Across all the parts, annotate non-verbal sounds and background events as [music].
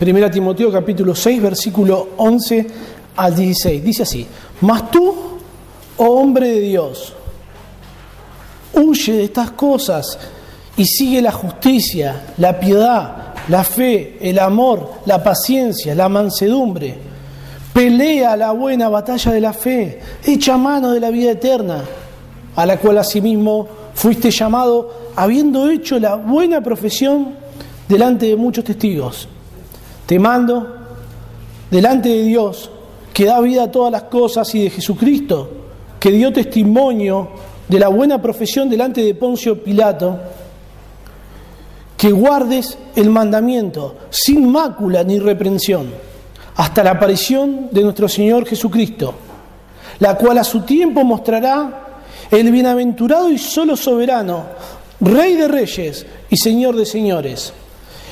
Primera Timoteo capítulo 6, versículo 11 al 16. Dice así, mas tú, oh hombre de Dios, huye de estas cosas y sigue la justicia, la piedad, la fe, el amor, la paciencia, la mansedumbre. Pelea la buena batalla de la fe, echa mano de la vida eterna, a la cual asimismo fuiste llamado, habiendo hecho la buena profesión delante de muchos testigos. Te mando delante de Dios, que da vida a todas las cosas, y de Jesucristo, que dio testimonio de la buena profesión delante de Poncio Pilato, que guardes el mandamiento sin mácula ni reprensión, hasta la aparición de nuestro Señor Jesucristo, la cual a su tiempo mostrará el bienaventurado y solo soberano, Rey de reyes y Señor de señores,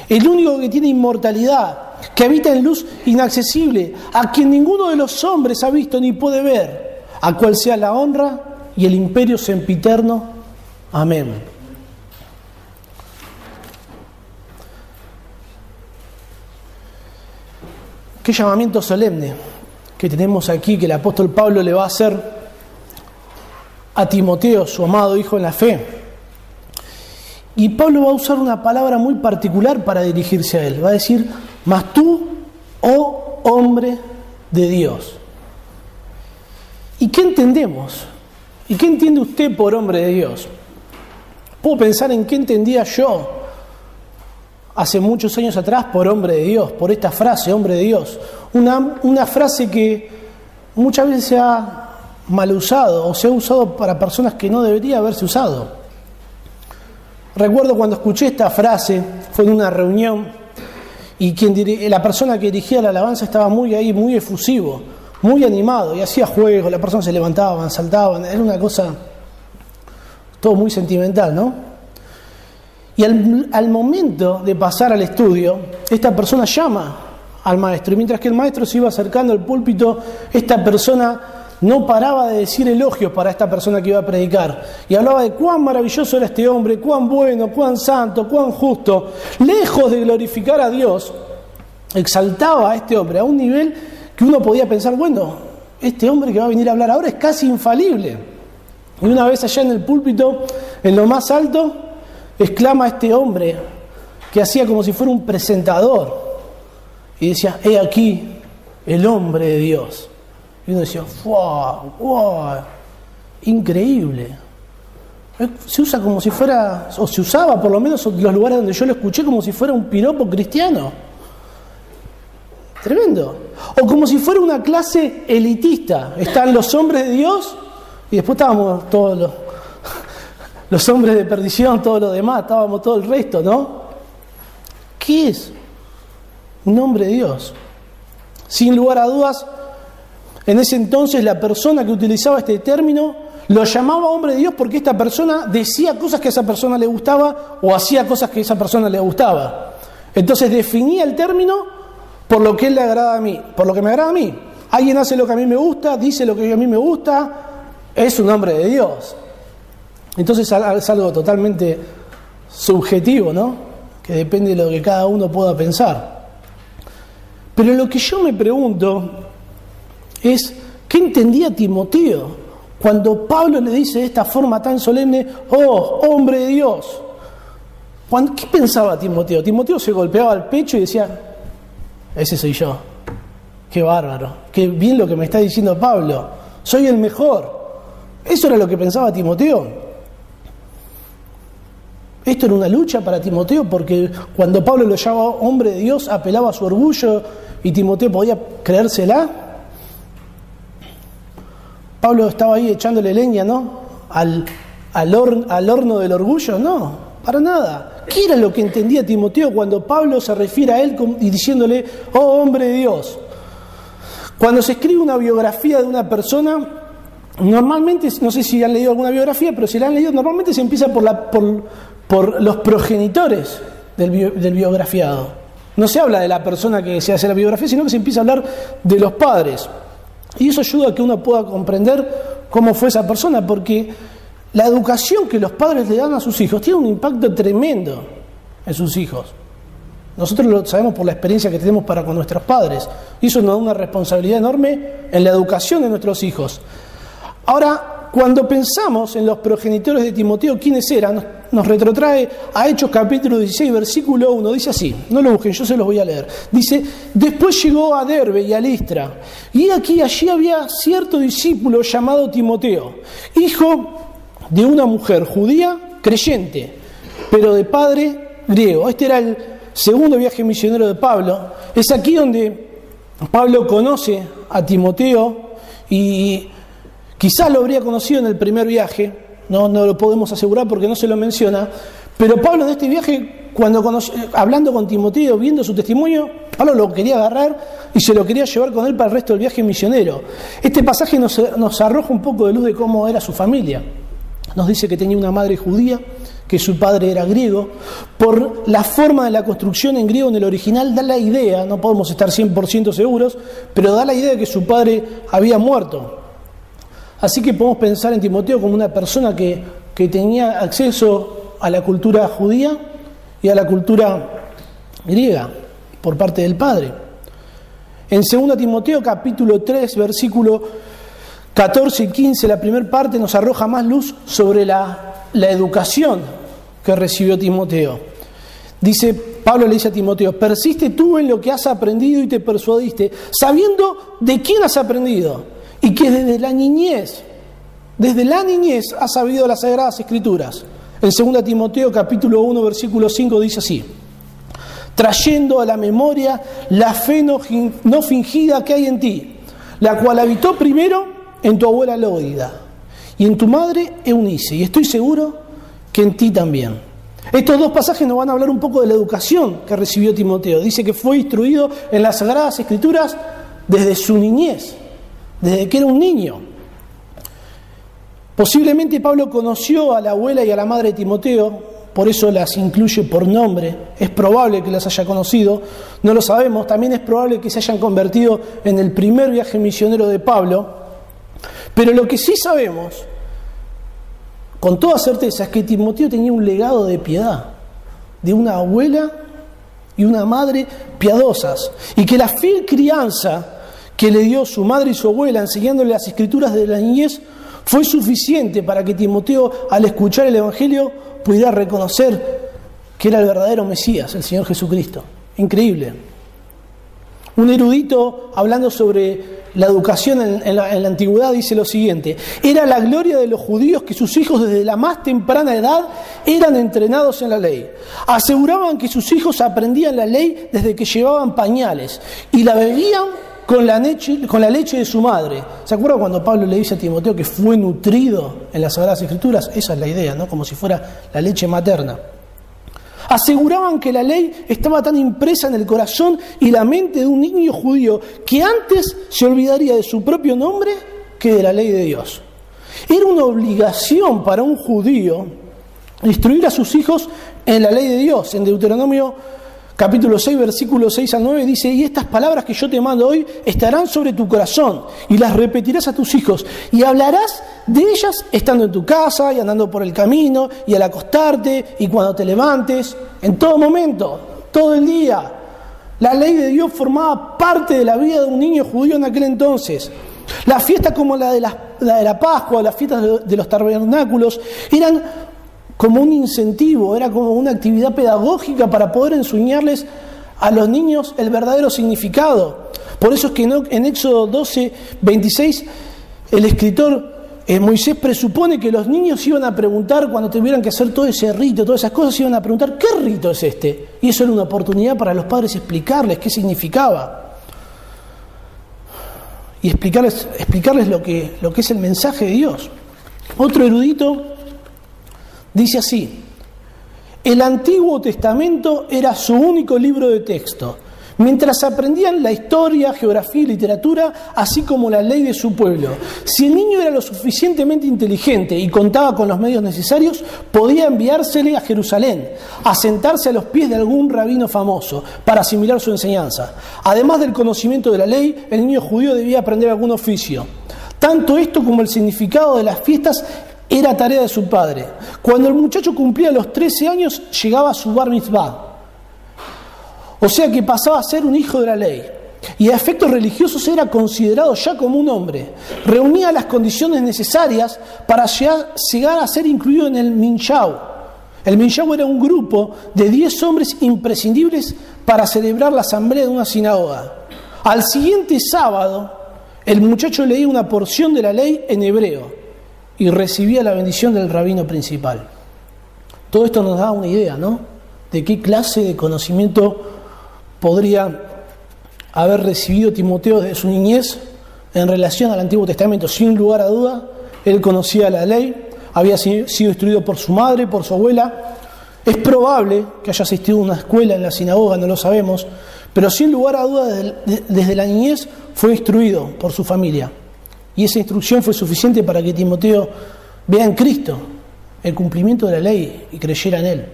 el único que tiene inmortalidad, que habita en luz inaccesible, a quien ninguno de los hombres ha visto ni puede ver, a cual sea la honra y el imperio sempiterno. Amén. Qué llamamiento solemne que tenemos aquí que el apóstol Pablo le va a hacer a Timoteo, su amado hijo en la fe. Y Pablo va a usar una palabra muy particular para dirigirse a él. Va a decir, mas tú, oh hombre de Dios. ¿Y qué entendemos? ¿Y qué entiende usted por hombre de Dios? Puedo pensar en qué entendía yo hace muchos años atrás por hombre de Dios, por esta frase, hombre de Dios. Una, una frase que muchas veces se ha mal usado o se ha usado para personas que no debería haberse usado. Recuerdo cuando escuché esta frase, fue en una reunión, y quien la persona que dirigía la alabanza estaba muy ahí, muy efusivo, muy animado, y hacía juegos, las personas se levantaban, saltaban, era una cosa todo muy sentimental, ¿no? Y al momento de pasar al estudio, esta persona llama al maestro, y mientras que el maestro se iba acercando al púlpito, esta persona no paraba de decir elogios para esta persona que iba a predicar. Y hablaba de cuán maravilloso era este hombre, cuán bueno, cuán santo, cuán justo. Lejos de glorificar a Dios, exaltaba a este hombre a un nivel que uno podía pensar, bueno, este hombre que va a venir a hablar ahora es casi infalible. Y una vez allá en el púlpito, en lo más alto, exclama a este hombre que hacía como si fuera un presentador. Y decía, he aquí el hombre de Dios. Y uno decía, ¡wow! ¡wow! Increíble. Se usa como si fuera, o se usaba por lo menos en los lugares donde yo lo escuché, como si fuera un piropo cristiano. Tremendo. O como si fuera una clase elitista. Están los hombres de Dios y después estábamos todos los, [laughs] los hombres de perdición, todo lo demás, estábamos todo el resto, ¿no? ¿Qué es? Un hombre de Dios. Sin lugar a dudas, en ese entonces la persona que utilizaba este término lo llamaba hombre de Dios porque esta persona decía cosas que a esa persona le gustaba o hacía cosas que a esa persona le gustaba. Entonces definía el término por lo que él le agrada a mí, por lo que me agrada a mí. Alguien hace lo que a mí me gusta, dice lo que a mí me gusta, es un hombre de Dios. Entonces es algo totalmente subjetivo, ¿no? Que depende de lo que cada uno pueda pensar. Pero lo que yo me pregunto es qué entendía Timoteo cuando Pablo le dice de esta forma tan solemne, oh, hombre de Dios. ¿Qué pensaba Timoteo? Timoteo se golpeaba el pecho y decía, ese soy yo. Qué bárbaro, qué bien lo que me está diciendo Pablo. Soy el mejor. Eso era lo que pensaba Timoteo. Esto era una lucha para Timoteo porque cuando Pablo lo llamaba hombre de Dios apelaba a su orgullo y Timoteo podía creérsela. Pablo estaba ahí echándole leña, ¿no? Al, al, horno del orgullo, no, para nada. ¿Qué era lo que entendía Timoteo cuando Pablo se refiere a él y diciéndole, oh hombre de Dios? Cuando se escribe una biografía de una persona, normalmente, no sé si han leído alguna biografía, pero si la han leído, normalmente se empieza por, la, por, por los progenitores del, del biografiado. No se habla de la persona que se hace la biografía, sino que se empieza a hablar de los padres. Y eso ayuda a que uno pueda comprender cómo fue esa persona, porque la educación que los padres le dan a sus hijos tiene un impacto tremendo en sus hijos. Nosotros lo sabemos por la experiencia que tenemos para con nuestros padres. Y eso nos da una responsabilidad enorme en la educación de nuestros hijos. Ahora, cuando pensamos en los progenitores de Timoteo, ¿quiénes eran? Nos retrotrae a Hechos capítulo 16, versículo 1. Dice así, no lo busquen, yo se los voy a leer. Dice, después llegó a Derbe y a Listra. Y aquí, allí había cierto discípulo llamado Timoteo, hijo de una mujer judía creyente, pero de padre griego. Este era el segundo viaje misionero de Pablo. Es aquí donde Pablo conoce a Timoteo y quizás lo habría conocido en el primer viaje, no, lo podemos asegurar porque no se lo menciona, pero Pablo en este viaje, cuando hablando con Timoteo, viendo su testimonio, Pablo lo quería agarrar y se lo quería llevar con él para el resto del viaje misionero. Este pasaje nos, nos arroja un poco de luz de cómo era su familia. Nos dice que tenía una madre judía, que su padre era griego. Por la forma de la construcción en griego en el original da la idea, no podemos estar 100% seguros, pero da la idea de que su padre había muerto. Así que podemos pensar en Timoteo como una persona que, que tenía acceso a la cultura judía y a la cultura griega por parte del padre. En 2 Timoteo capítulo 3 versículo 14 y 15, la primera parte nos arroja más luz sobre la, la educación que recibió Timoteo. Dice, Pablo le dice a Timoteo, persiste tú en lo que has aprendido y te persuadiste, sabiendo de quién has aprendido y que desde la niñez, desde la niñez has sabido las sagradas escrituras. En 2 Timoteo capítulo 1 versículo 5 dice así, trayendo a la memoria la fe no, no fingida que hay en ti, la cual habitó primero en tu abuela Lóida y en tu madre Eunice, y estoy seguro que en ti también. Estos dos pasajes nos van a hablar un poco de la educación que recibió Timoteo. Dice que fue instruido en las Sagradas Escrituras desde su niñez, desde que era un niño. Posiblemente Pablo conoció a la abuela y a la madre de Timoteo, por eso las incluye por nombre. Es probable que las haya conocido, no lo sabemos. También es probable que se hayan convertido en el primer viaje misionero de Pablo. Pero lo que sí sabemos con toda certeza es que Timoteo tenía un legado de piedad, de una abuela y una madre piadosas, y que la fiel crianza que le dio su madre y su abuela enseñándole las escrituras de la niñez fue suficiente para que Timoteo al escuchar el Evangelio pudiera reconocer que era el verdadero Mesías, el Señor Jesucristo. Increíble. Un erudito hablando sobre la educación en, la, antigüedad dice lo siguiente, era la gloria de los judíos que sus hijos desde la más temprana edad eran entrenados en la ley. Aseguraban que sus hijos aprendían la ley desde que llevaban pañales y la bebían con la, leche, con la leche de su madre. ¿Se acuerdan cuando Pablo le dice a Timoteo que fue nutrido en las Sagradas Escrituras? Esa es la idea, ¿no? Como si fuera la leche materna. Aseguraban que la ley estaba tan impresa en el corazón y la mente de un niño judío que antes se olvidaría de su propio nombre que de la ley de Dios. Era una obligación para un judío instruir a sus hijos en la ley de Dios. En Deuteronomio capítulo 6, versículo 6 al 9 dice, y estas palabras que yo te mando hoy estarán sobre tu corazón y las repetirás a tus hijos y hablarás de ellas estando en tu casa y andando por el camino y al acostarte y cuando te levantes, en todo momento, todo el día. La ley de Dios formaba parte de la vida de un niño judío en aquel entonces. Las fiestas como la de la, de la Pascua, las fiestas de los tabernáculos, eran como un incentivo, era como una actividad pedagógica para poder enseñarles a los niños el verdadero significado. Por eso es que en Éxodo 12, 26, el escritor eh, Moisés presupone que los niños iban a preguntar, cuando tuvieran que hacer todo ese rito, todas esas cosas, iban a preguntar, ¿qué rito es este? Y eso era una oportunidad para los padres explicarles qué significaba. Y explicarles, lo que es el mensaje de Dios. Otro erudito Dice así, el Antiguo Testamento era su único libro de texto, mientras aprendían la historia, geografía y literatura, así como la ley de su pueblo. Si el niño era lo suficientemente inteligente y contaba con los medios necesarios, podía enviársele a Jerusalén, a sentarse a los pies de algún rabino famoso para asimilar su enseñanza. Además del conocimiento de la ley, el niño judío debía aprender algún oficio. Tanto esto como el significado de las fiestas era tarea de su padre. Cuando el muchacho cumplía los 13 años, llegaba a su bar mitzvah. O sea que pasaba a ser un hijo de la ley. Y a efectos religiosos era considerado ya como un hombre. Reunía las condiciones necesarias para llegar a ser incluido en el Minchao. El Minchao era un grupo de 10 hombres imprescindibles para celebrar la asamblea de una sinagoga. Al siguiente sábado, el muchacho leía una porción de la ley en hebreo y recibía la bendición del rabino principal. Todo esto nos da una idea, ¿no? De qué clase de conocimiento podría haber recibido Timoteo desde su niñez en relación al Antiguo Testamento. Sin lugar a duda, él conocía la ley, había sido instruido por su madre, por su abuela. Es probable que haya asistido a una escuela en la sinagoga, no lo sabemos, pero sin lugar a duda desde la niñez fue instruido por su familia. Y esa instrucción fue suficiente para que Timoteo vea en Cristo el cumplimiento de la ley y creyera en Él.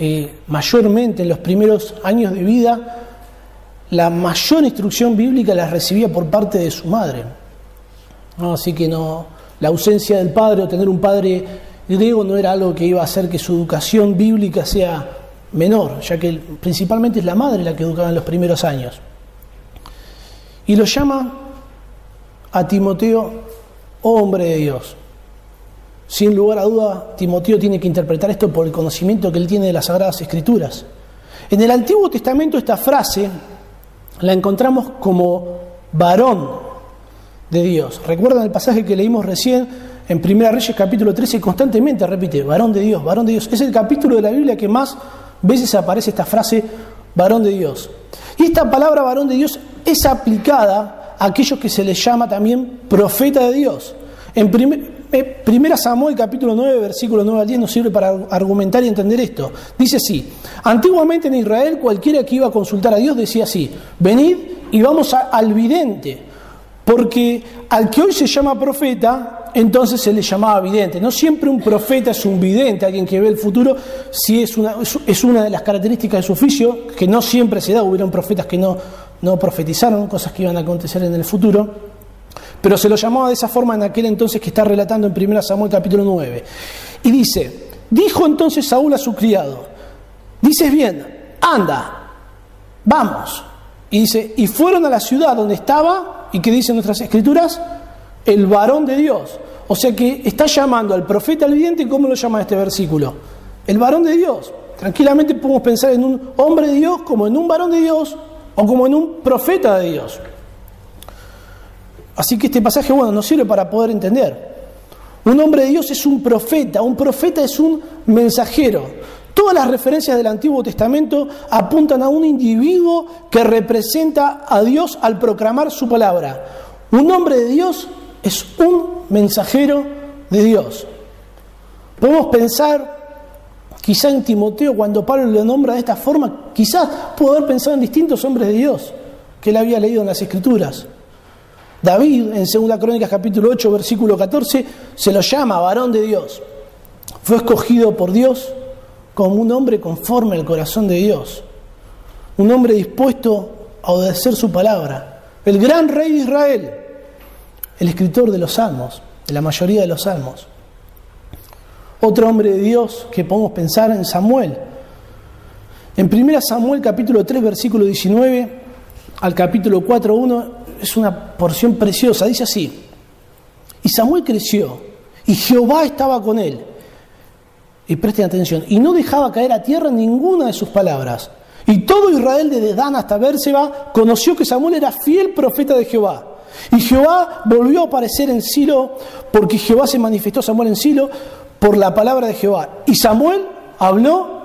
Eh, mayormente en los primeros años de vida, la mayor instrucción bíblica la recibía por parte de su madre. Así que no, la ausencia del padre o tener un padre griego no era algo que iba a hacer que su educación bíblica sea menor, ya que principalmente es la madre la que educaba en los primeros años. Y lo llama a Timoteo hombre de Dios. Sin lugar a duda, Timoteo tiene que interpretar esto por el conocimiento que él tiene de las Sagradas Escrituras. En el Antiguo Testamento esta frase la encontramos como varón de Dios. ¿Recuerdan el pasaje que leímos recién en 1 Reyes capítulo 13? Constantemente repite, varón de Dios, varón de Dios. Es el capítulo de la Biblia que más veces aparece esta frase, varón de Dios. Y esta palabra varón de Dios es aplicada a aquellos que se les llama también profeta de Dios. En eh, Primera Samuel capítulo 9, versículo 9 al 10 nos sirve para argumentar y entender esto. Dice así, antiguamente en Israel cualquiera que iba a consultar a Dios decía así, venid y vamos al vidente, porque al que hoy se llama profeta, entonces se le llamaba vidente. No siempre un profeta es un vidente, alguien que ve el futuro, si es una, es una de las características de su oficio, que no siempre se da, hubieron profetas que no, no profetizaron cosas que iban a acontecer en el futuro. Pero se lo llamaba de esa forma en aquel entonces que está relatando en 1 Samuel capítulo 9. Y dice, dijo entonces Saúl a su criado, dices bien, anda, vamos. Y dice, y fueron a la ciudad donde estaba, y que dicen nuestras escrituras, el varón de Dios. O sea que está llamando al profeta al vidente, ¿cómo lo llama este versículo? El varón de Dios. Tranquilamente podemos pensar en un hombre de Dios como en un varón de Dios o como en un profeta de Dios. Así que este pasaje, bueno, nos sirve para poder entender. Un hombre de Dios es un profeta, un profeta es un mensajero. Todas las referencias del Antiguo Testamento apuntan a un individuo que representa a Dios al proclamar su palabra. Un hombre de Dios es un mensajero de Dios. Podemos pensar quizá en Timoteo cuando Pablo lo nombra de esta forma, quizás pudo haber pensado en distintos hombres de Dios que él había leído en las Escrituras. David, en 2 Crónicas capítulo 8, versículo 14, se lo llama varón de Dios. Fue escogido por Dios como un hombre conforme al corazón de Dios. Un hombre dispuesto a obedecer su palabra. El gran rey de Israel, el escritor de los salmos, de la mayoría de los salmos. Otro hombre de Dios que podemos pensar en Samuel. En 1 Samuel capítulo 3, versículo 19 al capítulo 4, 1, es una porción preciosa. Dice así, y Samuel creció, y Jehová estaba con él. Y presten atención, y no dejaba caer a tierra ninguna de sus palabras. Y todo Israel, desde Dan hasta Bérseba, conoció que Samuel era fiel profeta de Jehová. Y Jehová volvió a aparecer en Silo, porque Jehová se manifestó a Samuel en Silo por la palabra de Jehová. Y Samuel habló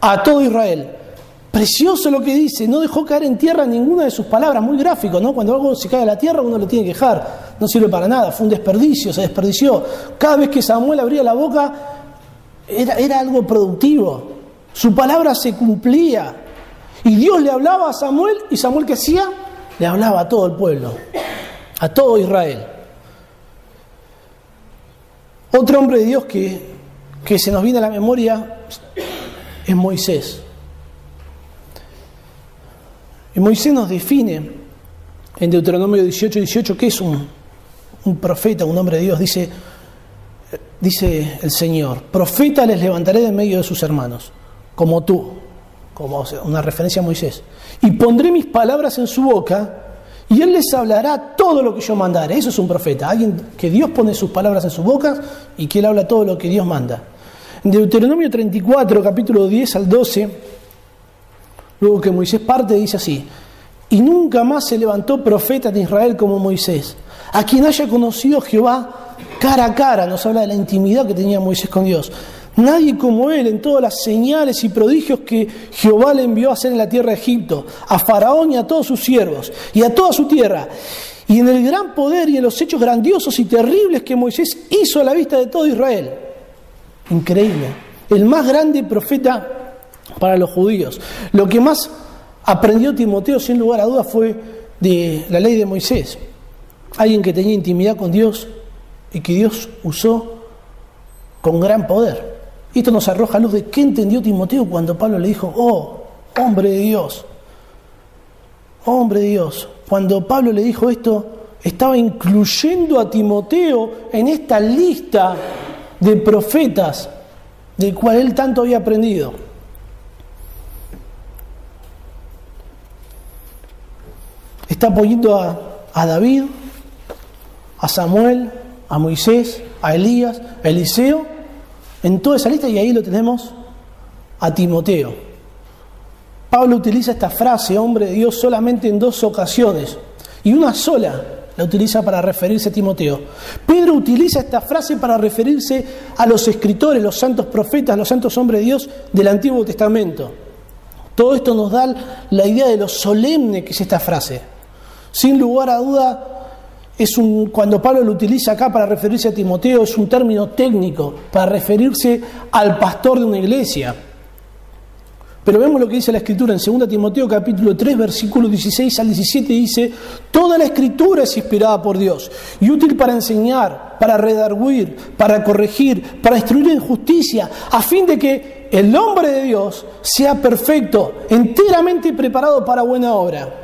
a todo Israel. Precioso lo que dice, no dejó caer en tierra ninguna de sus palabras, muy gráfico, ¿no? Cuando algo se cae a la tierra uno lo tiene que dejar, no sirve para nada, fue un desperdicio, se desperdició. Cada vez que Samuel abría la boca era, era algo productivo, su palabra se cumplía. Y Dios le hablaba a Samuel y Samuel ¿qué hacía? Le hablaba a todo el pueblo, a todo Israel. Otro hombre de Dios que, que se nos viene a la memoria es Moisés. Y Moisés nos define en Deuteronomio 18, 18 que es un, un profeta, un hombre de Dios. Dice, dice el Señor, profeta les levantaré de medio de sus hermanos, como tú. como una referencia a Moisés, y pondré mis palabras en su boca, y él les hablará todo lo que yo mandare. Eso es un profeta, alguien que Dios pone sus palabras en su boca y que él habla todo lo que Dios manda. En Deuteronomio 34, capítulo 10 al 12, luego que Moisés parte, dice así, y nunca más se levantó profeta de Israel como Moisés, a quien haya conocido Jehová cara a cara, nos habla de la intimidad que tenía Moisés con Dios. Nadie como él en todas las señales y prodigios que Jehová le envió a hacer en la tierra de Egipto, a Faraón y a todos sus siervos, y a toda su tierra, y en el gran poder y en los hechos grandiosos y terribles que Moisés hizo a la vista de todo Israel. Increíble. El más grande profeta para los judíos. Lo que más aprendió Timoteo, sin lugar a dudas, fue de la ley de Moisés. Alguien que tenía intimidad con Dios y que Dios usó con gran poder. Y esto nos arroja luz de qué entendió Timoteo cuando Pablo le dijo, oh, hombre de Dios, hombre de Dios. Cuando Pablo le dijo esto, estaba incluyendo a Timoteo en esta lista de profetas del cual él tanto había aprendido. Está poniendo a, a David, a Samuel, a Moisés, a Elías, a Eliseo, en toda esa lista y ahí lo tenemos a Timoteo. Pablo utiliza esta frase, hombre de Dios, solamente en dos ocasiones y una sola la utiliza para referirse a Timoteo. Pedro utiliza esta frase para referirse a los escritores, los santos profetas, los santos hombres de Dios del Antiguo Testamento. Todo esto nos da la idea de lo solemne que es esta frase. Sin lugar a duda, es un, cuando Pablo lo utiliza acá para referirse a Timoteo, es un término técnico para referirse al pastor de una iglesia. Pero vemos lo que dice la Escritura en 2 Timoteo capítulo 3, versículo 16 al 17, dice, Toda la Escritura es inspirada por Dios y útil para enseñar, para redarguir, para corregir, para instruir en justicia, a fin de que el hombre de Dios sea perfecto, enteramente preparado para buena obra.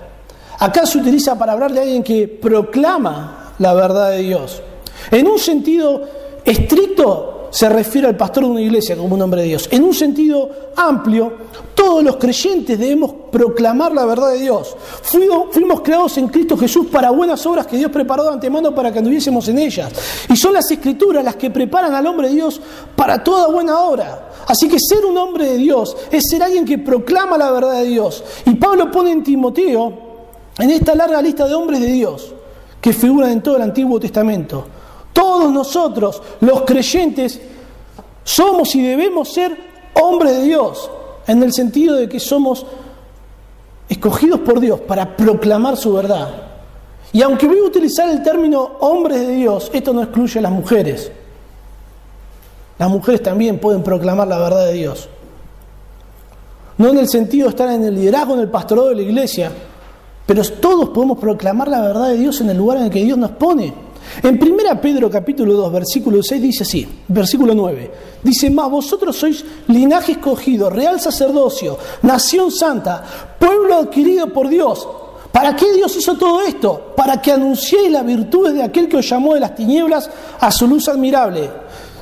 Acá se utiliza para hablar de alguien que proclama la verdad de Dios. En un sentido estricto, se refiere al pastor de una iglesia como un hombre de Dios. En un sentido amplio, todos los creyentes debemos proclamar la verdad de Dios. Fuimos, creados en Cristo Jesús para buenas obras que Dios preparó de antemano para que anduviésemos en ellas. Y son las escrituras las que preparan al hombre de Dios para toda buena obra. Así que ser un hombre de Dios es ser alguien que proclama la verdad de Dios. Y Pablo pone en Timoteo, en esta larga lista de hombres de Dios, que figuran en todo el Antiguo Testamento, todos nosotros, los creyentes, somos y debemos ser hombres de Dios, en el sentido de que somos escogidos por Dios para proclamar su verdad. Y aunque voy a utilizar el término hombres de Dios, esto no excluye a las mujeres. Las mujeres también pueden proclamar la verdad de Dios. No en el sentido de estar en el liderazgo, en el pastorado de la iglesia, pero todos podemos proclamar la verdad de Dios en el lugar en el que Dios nos pone. En 1 Pedro capítulo 2, versículo 6 dice así, versículo 9, dice, más vosotros sois linaje escogido, real sacerdocio, nación santa, pueblo adquirido por Dios. ¿Para qué Dios hizo todo esto? Para que anunciéis las virtudes de aquel que os llamó de las tinieblas a su luz admirable.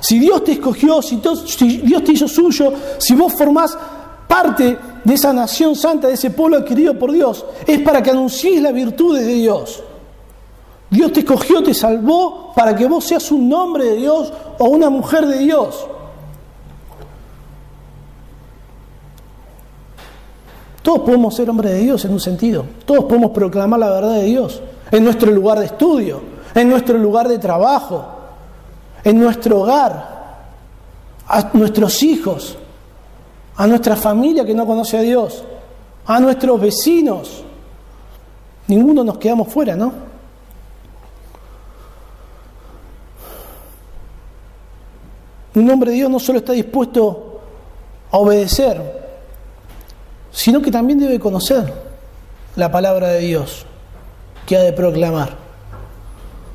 Si Dios te escogió, si, Dios te hizo suyo, si vos formás parte de esa nación santa, de ese pueblo adquirido por Dios, es para que anunciéis las virtudes de Dios. Dios te escogió, te salvó para que vos seas un hombre de Dios o una mujer de Dios. Todos podemos ser hombres de Dios en un sentido. Todos podemos proclamar la verdad de Dios en nuestro lugar de estudio, en nuestro lugar de trabajo, en nuestro hogar, a nuestros hijos, a nuestra familia que no conoce a Dios, a nuestros vecinos. Ninguno nos quedamos fuera, ¿no? Un hombre de Dios no solo está dispuesto a obedecer, sino que también debe conocer la palabra de Dios que ha de proclamar.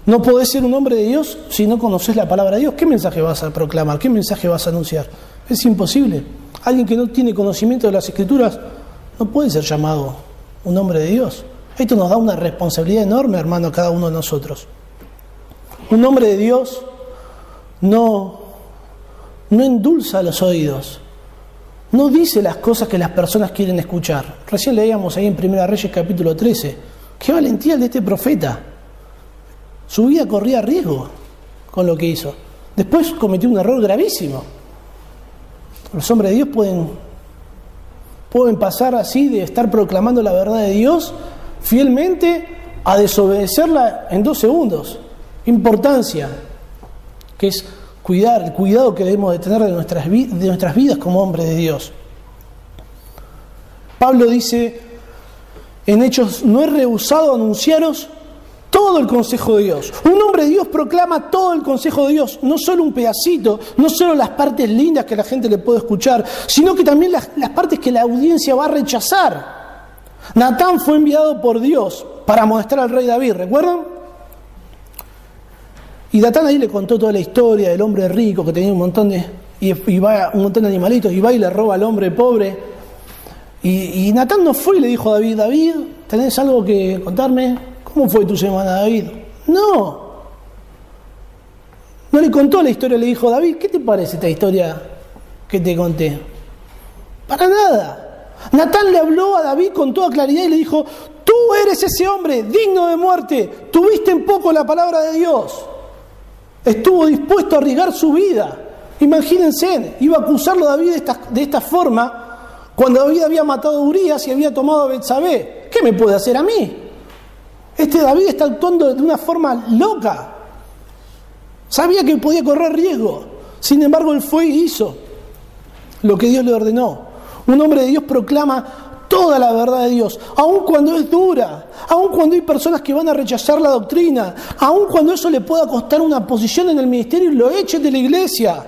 No podés ser un hombre de Dios si no conoces la palabra de Dios. ¿Qué mensaje vas a proclamar? ¿Qué mensaje vas a anunciar? Es imposible. Alguien que no tiene conocimiento de las escrituras no puede ser llamado un hombre de Dios. Esto nos da una responsabilidad enorme, hermano, a cada uno de nosotros. Un hombre de Dios no no endulza los oídos. no dice las cosas que las personas quieren escuchar. Recién leíamos ahí en Primera Reyes capítulo 13. Qué valentía de este profeta. Su vida corría riesgo con lo que hizo. Después cometió un error gravísimo. Los hombres de Dios pueden, pueden pasar así de estar proclamando la verdad de Dios fielmente a desobedecerla en dos segundos. Importancia, que es cuidar, el cuidado que debemos de tener de nuestras, de nuestras vidas como hombres de Dios. Pablo dice en Hechos, no he rehusado anunciaros todo el consejo de Dios. Un hombre de Dios proclama todo el consejo de Dios, no solo un pedacito, no solo las partes lindas que la gente le puede escuchar, sino que también las, partes que la audiencia va a rechazar. Natán fue enviado por Dios para mostrar al rey David, ¿recuerdan? Y Natán ahí le contó toda la historia del hombre rico que tenía un montón de, y, va, un montón de animalitos y va y le roba al hombre pobre. Y, y Natán no fue y le dijo a David, David, ¿tenés algo que contarme? ¿Cómo fue tu semana, David? No. No le contó la historia, le dijo, David, ¿qué te parece esta historia que te conté? Para nada. Natán le habló a David con toda claridad y le dijo, tú eres ese hombre digno de muerte, tuviste en poco la palabra de Dios. Estuvo dispuesto a arriesgar su vida. Imagínense, iba a acusarlo a David de esta, de esta forma cuando David había matado a Urias y había tomado a Betsabé. ¿Qué me puede hacer a mí? Este David está actuando de una forma loca. Sabía que podía correr riesgo. Sin embargo, él fue y hizo lo que Dios le ordenó. Un hombre de Dios proclama toda la verdad de Dios, aun cuando es dura, aun cuando hay personas que van a rechazar la doctrina, aun cuando eso le pueda costar una posición en el ministerio y lo echen de la iglesia,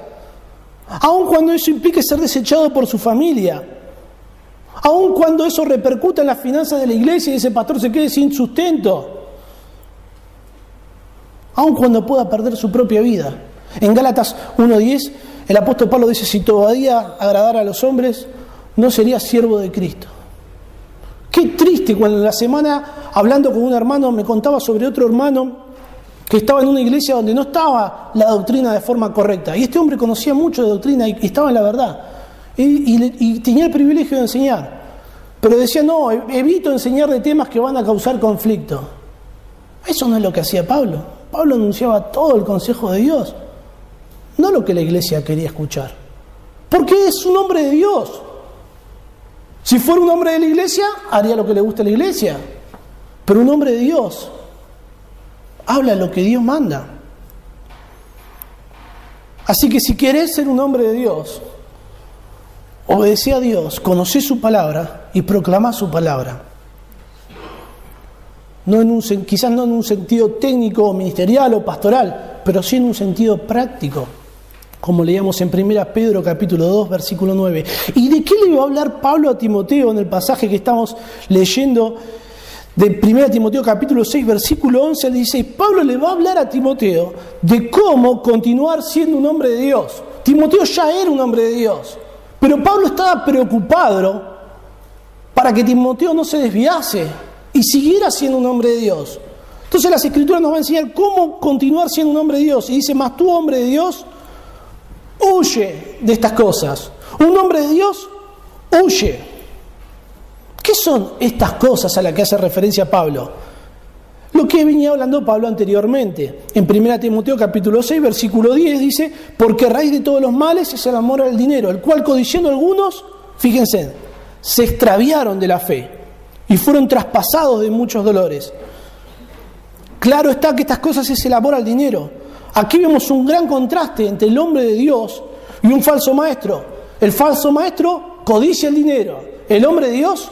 aun cuando eso implique ser desechado por su familia, aun cuando eso repercuta en las finanzas de la iglesia y ese pastor se quede sin sustento, aun cuando pueda perder su propia vida. En Gálatas 1.10 el apóstol Pablo dice, si todavía agradara a los hombres, no sería siervo de Cristo. Qué triste cuando en la semana, hablando con un hermano, me contaba sobre otro hermano que estaba en una iglesia donde no estaba la doctrina de forma correcta. Y este hombre conocía mucho de doctrina y, estaba en la verdad. Y, tenía el privilegio de enseñar. Pero decía, no, evito enseñar de temas que van a causar conflicto. Eso no es lo que hacía Pablo. Pablo anunciaba todo el consejo de Dios, no lo que la iglesia quería escuchar. Porque es un hombre de Dios. Si fuera un hombre de la iglesia, haría lo que le gusta a la iglesia. Pero un hombre de Dios habla lo que Dios manda. Así que si querés ser un hombre de Dios, obedece a Dios, conoce su palabra y proclama su palabra. No en un, quizás no en un sentido técnico, ministerial o pastoral, pero sí en un sentido práctico como leíamos en 1 Pedro capítulo 2, versículo 9. ¿Y de qué le iba a hablar Pablo a Timoteo en el pasaje que estamos leyendo de 1 Timoteo capítulo 6, versículo 11 le dice, Pablo le va a hablar a Timoteo de cómo continuar siendo un hombre de Dios. Timoteo ya era un hombre de Dios, pero Pablo estaba preocupado para que Timoteo no se desviase y siguiera siendo un hombre de Dios. Entonces las escrituras nos van a enseñar cómo continuar siendo un hombre de Dios. Y dice, más tú hombre de Dios, huye de estas cosas. Un hombre de Dios huye. ¿Qué son estas cosas a las que hace referencia Pablo? Lo que venía hablando Pablo anteriormente. En 1 Timoteo capítulo 6, versículo 10 dice, porque raíz de todos los males es el amor al dinero, el cual codiciando algunos, fíjense, se extraviaron de la fe y fueron traspasados de muchos dolores. Claro está que estas cosas es el amor al dinero, Aquí vemos un gran contraste entre el hombre de Dios y un falso maestro. El falso maestro codicia el dinero. El hombre de Dios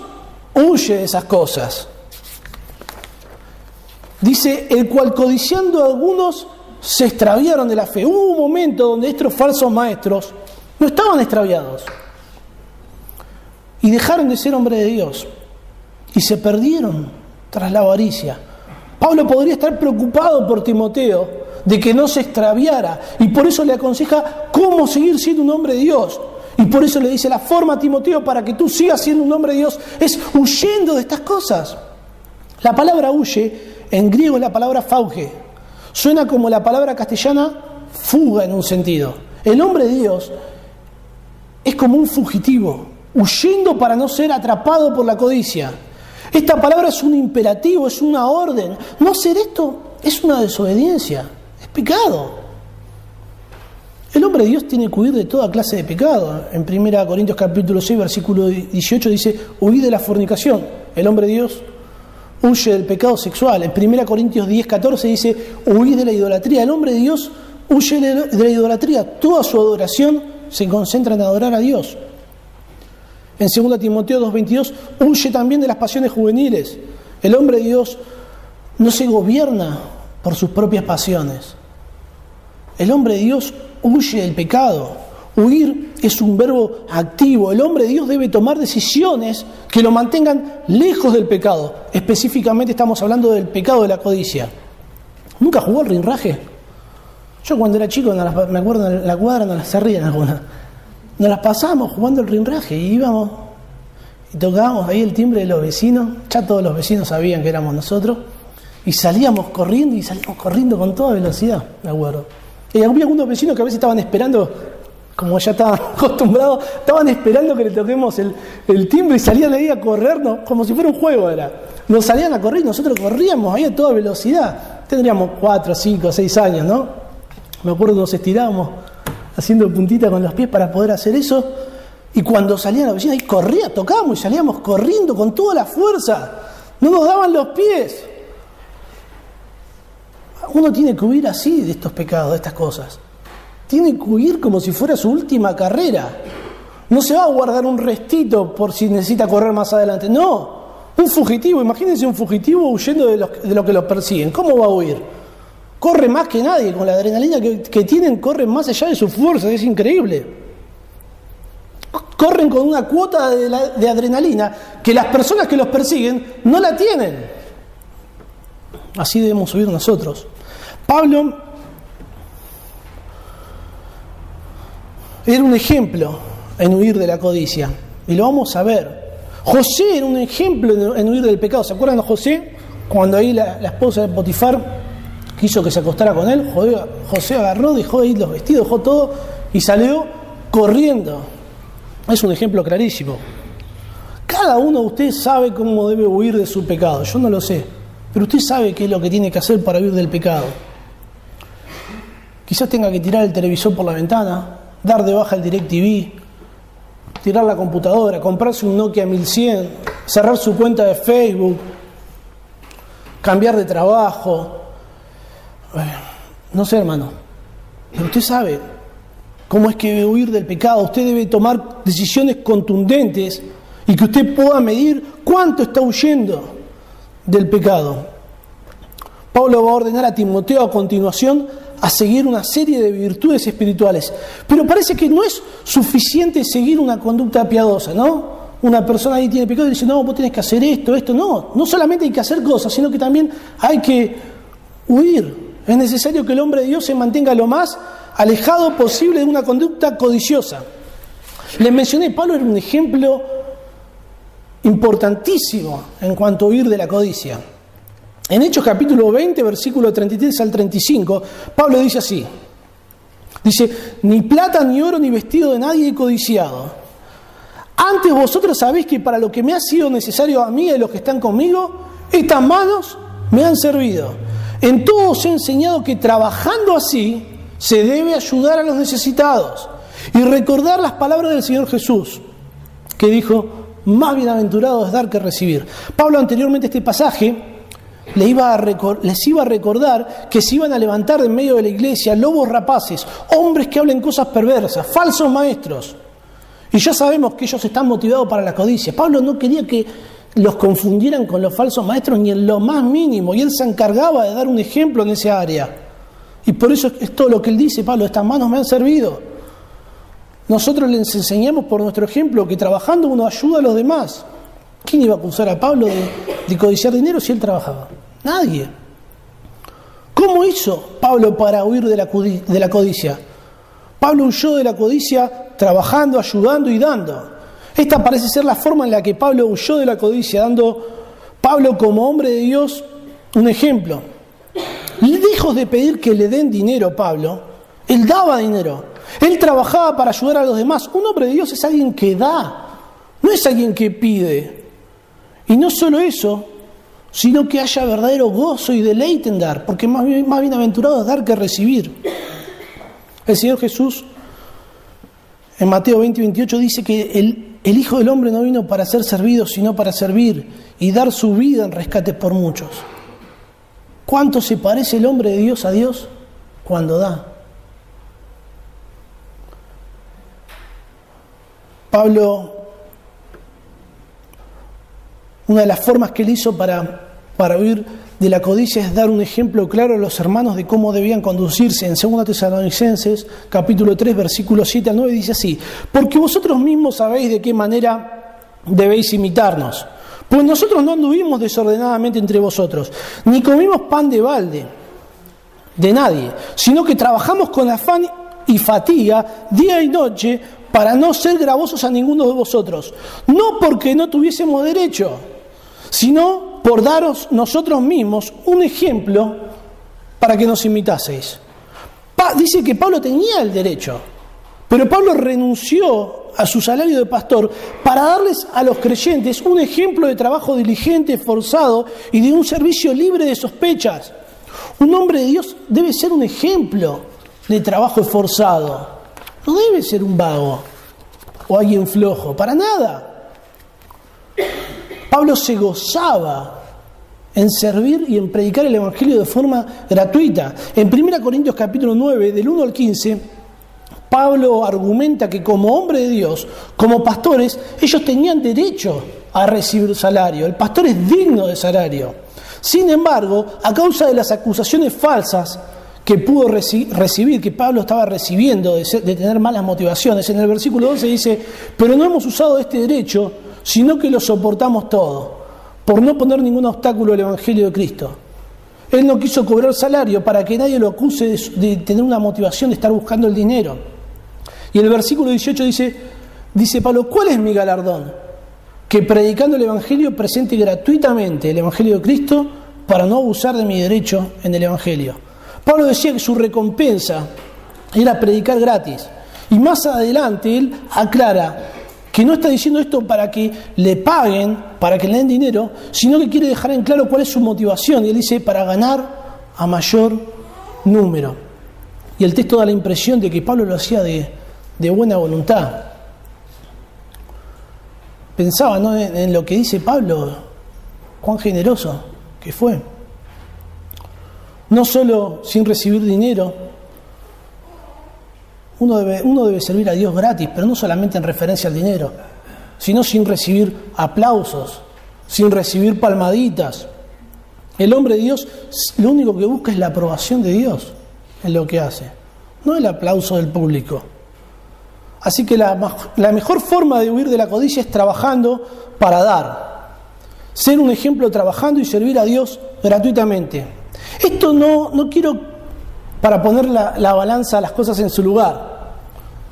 huye de esas cosas. Dice, el cual codiciando a algunos se extraviaron de la fe. Hubo un momento donde estos falsos maestros no estaban extraviados y dejaron de ser hombre de Dios y se perdieron tras la avaricia. Pablo podría estar preocupado por Timoteo de que no se extraviara. Y por eso le aconseja cómo seguir siendo un hombre de Dios. Y por eso le dice, la forma, Timoteo, para que tú sigas siendo un hombre de Dios es huyendo de estas cosas. La palabra huye en griego es la palabra fauge. Suena como la palabra castellana fuga en un sentido. El hombre de Dios es como un fugitivo, huyendo para no ser atrapado por la codicia. Esta palabra es un imperativo, es una orden. No hacer esto es una desobediencia, es pecado. El hombre de Dios tiene que huir de toda clase de pecado. En 1 Corintios capítulo 6, versículo 18 dice, huid de la fornicación. El hombre de Dios huye del pecado sexual. En 1 Corintios 10, 14 dice, huid de la idolatría. El hombre de Dios huye de la idolatría. Toda su adoración se concentra en adorar a Dios. En 2 Timoteo 2.22, huye también de las pasiones juveniles. El hombre de Dios no se gobierna por sus propias pasiones. El hombre de Dios huye del pecado. Huir es un verbo activo. El hombre de Dios debe tomar decisiones que lo mantengan lejos del pecado. Específicamente estamos hablando del pecado de la codicia. ¿Nunca jugó al rinraje? Yo cuando era chico, me acuerdo en la cuadra, no las rían algunas. Nos las pasábamos jugando el rinraje y íbamos y tocábamos ahí el timbre de los vecinos. Ya todos los vecinos sabían que éramos nosotros. Y salíamos corriendo y salíamos corriendo con toda velocidad, me acuerdo. Y había algunos vecinos que a veces estaban esperando, como ya estaban [laughs] acostumbrados, estaban esperando que le toquemos el, timbre y salían ahí a corrernos, como si fuera un juego era. Nos salían a correr y nosotros corríamos ahí a toda velocidad. Tendríamos cuatro, cinco, seis años, ¿no? Me acuerdo que nos estirábamos haciendo puntita con los pies para poder hacer eso. Y cuando salían los vecinos, ahí corría, tocábamos y salíamos corriendo con toda la fuerza. No nos daban los pies. Uno tiene que huir así de estos pecados, de estas cosas. Tiene que huir como si fuera su última carrera. No se va a guardar un restito por si necesita correr más adelante. No, un fugitivo, imagínense un fugitivo huyendo de, lo que lo persiguen. ¿Cómo va a huir? Corre más que nadie, con la adrenalina que, tienen, corren más allá de su fuerza, es increíble corren con una cuota de, adrenalina que las personas que los persiguen no la tienen. Así debemos subir nosotros. Pablo era un ejemplo en huir de la codicia, y lo vamos a ver. José era un ejemplo en huir del pecado. ¿Se acuerdan de José? Cuando ahí la, esposa de Potifar quiso que se acostara con él, José agarró, dejó ahí los vestidos, dejó todo y salió corriendo. Es un ejemplo clarísimo. Cada uno de ustedes sabe cómo debe huir de su pecado. Yo no lo sé, pero usted sabe qué es lo que tiene que hacer para huir del pecado. Quizás tenga que tirar el televisor por la ventana, dar de baja el DirecTV, tirar la computadora, comprarse un Nokia 1100, cerrar su cuenta de Facebook, cambiar de trabajo. No sé, hermano, pero usted sabe cómo es que debe huir del pecado. Usted debe tomar decisiones contundentes y que usted pueda medir cuánto está huyendo del pecado. Pablo va a ordenar a Timoteo a continuación a seguir una serie de virtudes espirituales. Pero parece que no es suficiente seguir una conducta piadosa, ¿no? Una persona ahí tiene pecado y dice, no, vos tenés que hacer esto, esto. No, no solamente hay que hacer cosas, sino que también hay que huir. Es necesario que el hombre de Dios se mantenga lo más alejado posible de una conducta codiciosa. Les mencioné, Pablo era un ejemplo importantísimo en cuanto a huir de la codicia. En Hechos capítulo 20, versículo 33 al 35, Pablo dice así. Dice, ni plata, ni oro, ni vestido de nadie he codiciado. Antes vosotros sabéis que para lo que me ha sido necesario a mí y a los que están conmigo, estas manos me han servido. En todo os he enseñado que trabajando así se debe ayudar a los necesitados y recordar las palabras del Señor Jesús, que dijo, más bienaventurado es dar que recibir. Pablo anteriormente este pasaje les iba, a les iba a recordar que se iban a levantar en medio de la iglesia lobos rapaces, hombres que hablen cosas perversas, falsos maestros. Y ya sabemos que ellos están motivados para la codicia. Pablo no quería que los confundieran con los falsos maestros ni en lo más mínimo, y él se encargaba de dar un ejemplo en esa área. Y por eso es todo lo que él dice, Pablo, estas manos me han servido. Nosotros les enseñamos por nuestro ejemplo que trabajando uno ayuda a los demás. ¿Quién iba a acusar a Pablo de, codiciar dinero si él trabajaba? Nadie. ¿Cómo hizo Pablo para huir de la, codicia? Pablo huyó de la codicia trabajando, ayudando y dando. Esta parece ser la forma en la que Pablo huyó de la codicia, dando Pablo como hombre de Dios un ejemplo. Lejos de pedir que le den dinero Pablo, él daba dinero. Él trabajaba para ayudar a los demás. Un hombre de Dios es alguien que da, no es alguien que pide. Y no solo eso, sino que haya verdadero gozo y deleite en dar, porque más, más bienaventurado es dar que recibir. El Señor Jesús en Mateo 20 y 28 dice que el, el Hijo del Hombre no vino para ser servido, sino para servir y dar su vida en rescate por muchos. ¿Cuánto se parece el hombre de Dios a Dios cuando da? Pablo, una de las formas que él hizo para, para huir de la codicia es dar un ejemplo claro a los hermanos de cómo debían conducirse. En 2 Tesalonicenses, capítulo 3, versículos 7 al 9, dice así, porque vosotros mismos sabéis de qué manera debéis imitarnos. Pues nosotros no anduvimos desordenadamente entre vosotros, ni comimos pan de balde de nadie, sino que trabajamos con afán y fatiga día y noche para no ser gravosos a ninguno de vosotros, no porque no tuviésemos derecho, sino por daros nosotros mismos un ejemplo para que nos imitaseis. dice que Pablo tenía el derecho, pero Pablo renunció a su salario de pastor para darles a los creyentes un ejemplo de trabajo diligente, esforzado y de un servicio libre de sospechas. Un hombre de Dios debe ser un ejemplo de trabajo esforzado. No debe ser un vago o alguien flojo, para nada. Pablo se gozaba en servir y en predicar el Evangelio de forma gratuita. En 1 Corintios capítulo 9, del 1 al 15, Pablo argumenta que como hombre de Dios, como pastores, ellos tenían derecho a recibir salario. El pastor es digno de salario. Sin embargo, a causa de las acusaciones falsas que pudo recibir, que Pablo estaba recibiendo de, tener malas motivaciones. En el versículo 12 dice, pero no hemos usado este derecho, sino que lo soportamos todo, por no poner ningún obstáculo al Evangelio de Cristo. Él no quiso cobrar salario para que nadie lo acuse de, de tener una motivación de estar buscando el dinero. Y el versículo 18 dice, dice Pablo, ¿cuál es mi galardón? Que predicando el Evangelio presente gratuitamente el Evangelio de Cristo para no abusar de mi derecho en el Evangelio. Pablo decía que su recompensa era predicar gratis. Y más adelante él aclara que no está diciendo esto para que le paguen, para que le den dinero, sino que quiere dejar en claro cuál es su motivación. Y él dice, para ganar a mayor número. Y el texto da la impresión de que Pablo lo hacía de, buena voluntad. Pensaba en lo que dice Pablo, cuán generoso que fue no solo sin recibir dinero, uno debe, servir a Dios gratis, pero no solamente en referencia al dinero, sino sin recibir aplausos, sin recibir palmaditas. El hombre de Dios lo único que busca es la aprobación de Dios en lo que hace, no el aplauso del público. Así que la, mejor forma de huir de la codicia es trabajando para dar, ser un ejemplo trabajando y servir a Dios gratuitamente. Esto no, no quiero para poner la, la, balanza, las cosas en su lugar.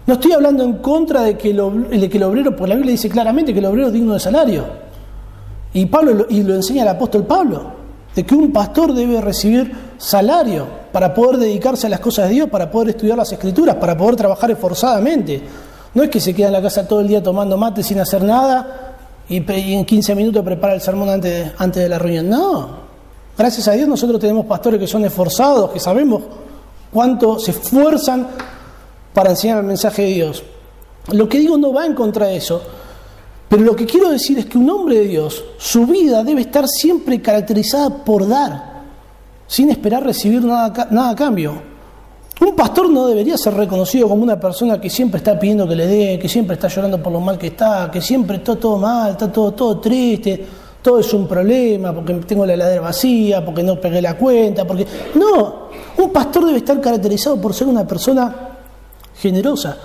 No estoy hablando en contra de que, de que el obrero, porque la Biblia dice claramente que el obrero es digno de salario. Y, Pablo, y lo enseña el apóstol Pablo, de que un pastor debe recibir salario para poder dedicarse a las cosas de Dios, para poder estudiar las escrituras, para poder trabajar esforzadamente. No es que se quede en la casa todo el día tomando mate sin hacer nada y, en 15 minutos prepara el sermón antes antes de la reunión. No, Gracias a Dios nosotros tenemos pastores que son esforzados, que sabemos cuánto se esfuerzan para enseñar el mensaje de Dios. Lo que digo no va en contra de eso, pero lo que quiero decir es que un hombre de Dios, su vida debe estar siempre caracterizada por dar, sin esperar recibir nada, nada a cambio. Un pastor no debería ser reconocido como una persona que siempre está pidiendo que le dé, que siempre está llorando por lo mal que está, que siempre está todo mal, está todo, todo triste todo es un problema, porque tengo la heladera vacía, porque no pegué la cuenta, porque... No, un pastor debe estar caracterizado por ser una persona generosa.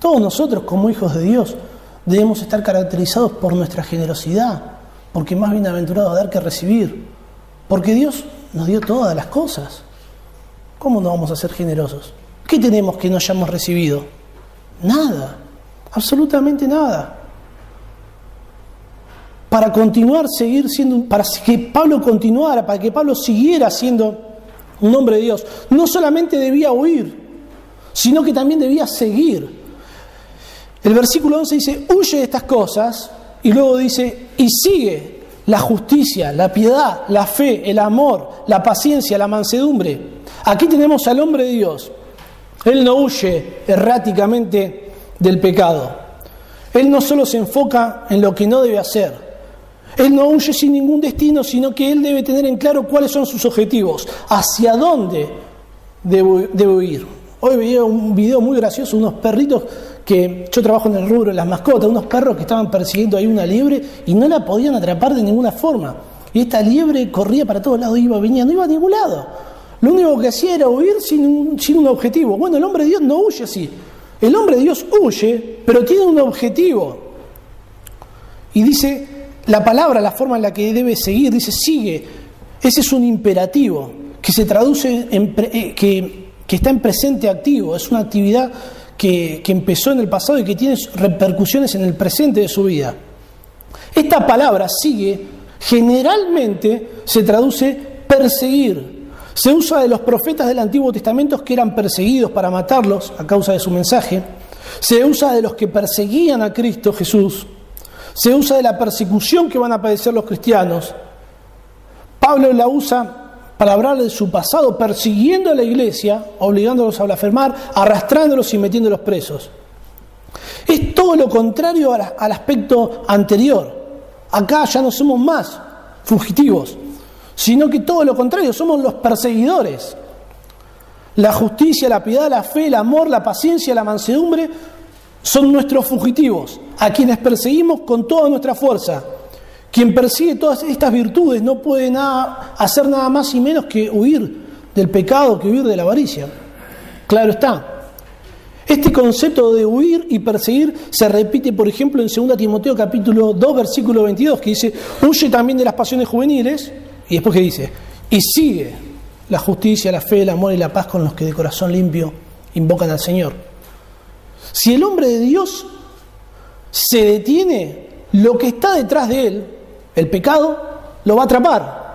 Todos nosotros como hijos de Dios debemos estar caracterizados por nuestra generosidad, porque más bienaventurado dar que recibir, porque Dios nos dio todas las cosas. ¿Cómo no vamos a ser generosos? ¿Qué tenemos que no hayamos recibido? Nada, absolutamente nada para continuar, seguir siendo, para que Pablo continuara, para que Pablo siguiera siendo un hombre de Dios, no solamente debía huir, sino que también debía seguir. El versículo 11 dice, huye de estas cosas, y luego dice, y sigue la justicia, la piedad, la fe, el amor, la paciencia, la mansedumbre. Aquí tenemos al hombre de Dios. Él no huye erráticamente del pecado. Él no solo se enfoca en lo que no debe hacer. Él no huye sin ningún destino, sino que él debe tener en claro cuáles son sus objetivos, hacia dónde debe, ir. Hoy veía un video muy gracioso, unos perritos que yo trabajo en el rubro de las mascotas, unos perros que estaban persiguiendo ahí una liebre y no la podían atrapar de ninguna forma. Y esta liebre corría para todos lados, iba, venía, no iba a ningún lado. Lo único que hacía era huir sin sin un objetivo. Bueno, el hombre de Dios no huye así. El hombre de Dios huye, pero tiene un objetivo. Y dice, la palabra, la forma en la que debe seguir, dice, sigue. Ese es un imperativo que se traduce en, eh, que, está en presente activo. Es una actividad que, que empezó en el pasado y que tiene repercusiones en el presente de su vida. Esta palabra sigue generalmente se traduce perseguir, se usa de los profetas del Antiguo Testamento que eran perseguidos para matarlos a causa de su mensaje. Se usa de los que perseguían a Cristo Jesús. Se usa de la persecución que van a padecer los cristianos. Pablo la usa para hablar de su pasado, persiguiendo a la iglesia, obligándolos a blasfemar, arrastrándolos y metiéndolos presos. Es todo lo contrario al aspecto anterior. Acá ya no somos más fugitivos, sino que todo lo contrario, somos los perseguidores. La justicia, la piedad, la fe, el amor, la paciencia, la mansedumbre son nuestros fugitivos, a quienes perseguimos con toda nuestra fuerza. Quien persigue todas estas virtudes no puede nada, hacer nada más y menos que huir del pecado, que huir de la avaricia. Claro está. Este concepto de huir y perseguir se repite, por ejemplo, en 2 Timoteo capítulo 2, versículo 22, que dice, huye también de las pasiones juveniles, y después que dice, y sigue la justicia, la fe, el amor y la paz con los que de corazón limpio invocan al Señor. Si el hombre de Dios se detiene, lo que está detrás de él, el pecado, lo va a atrapar.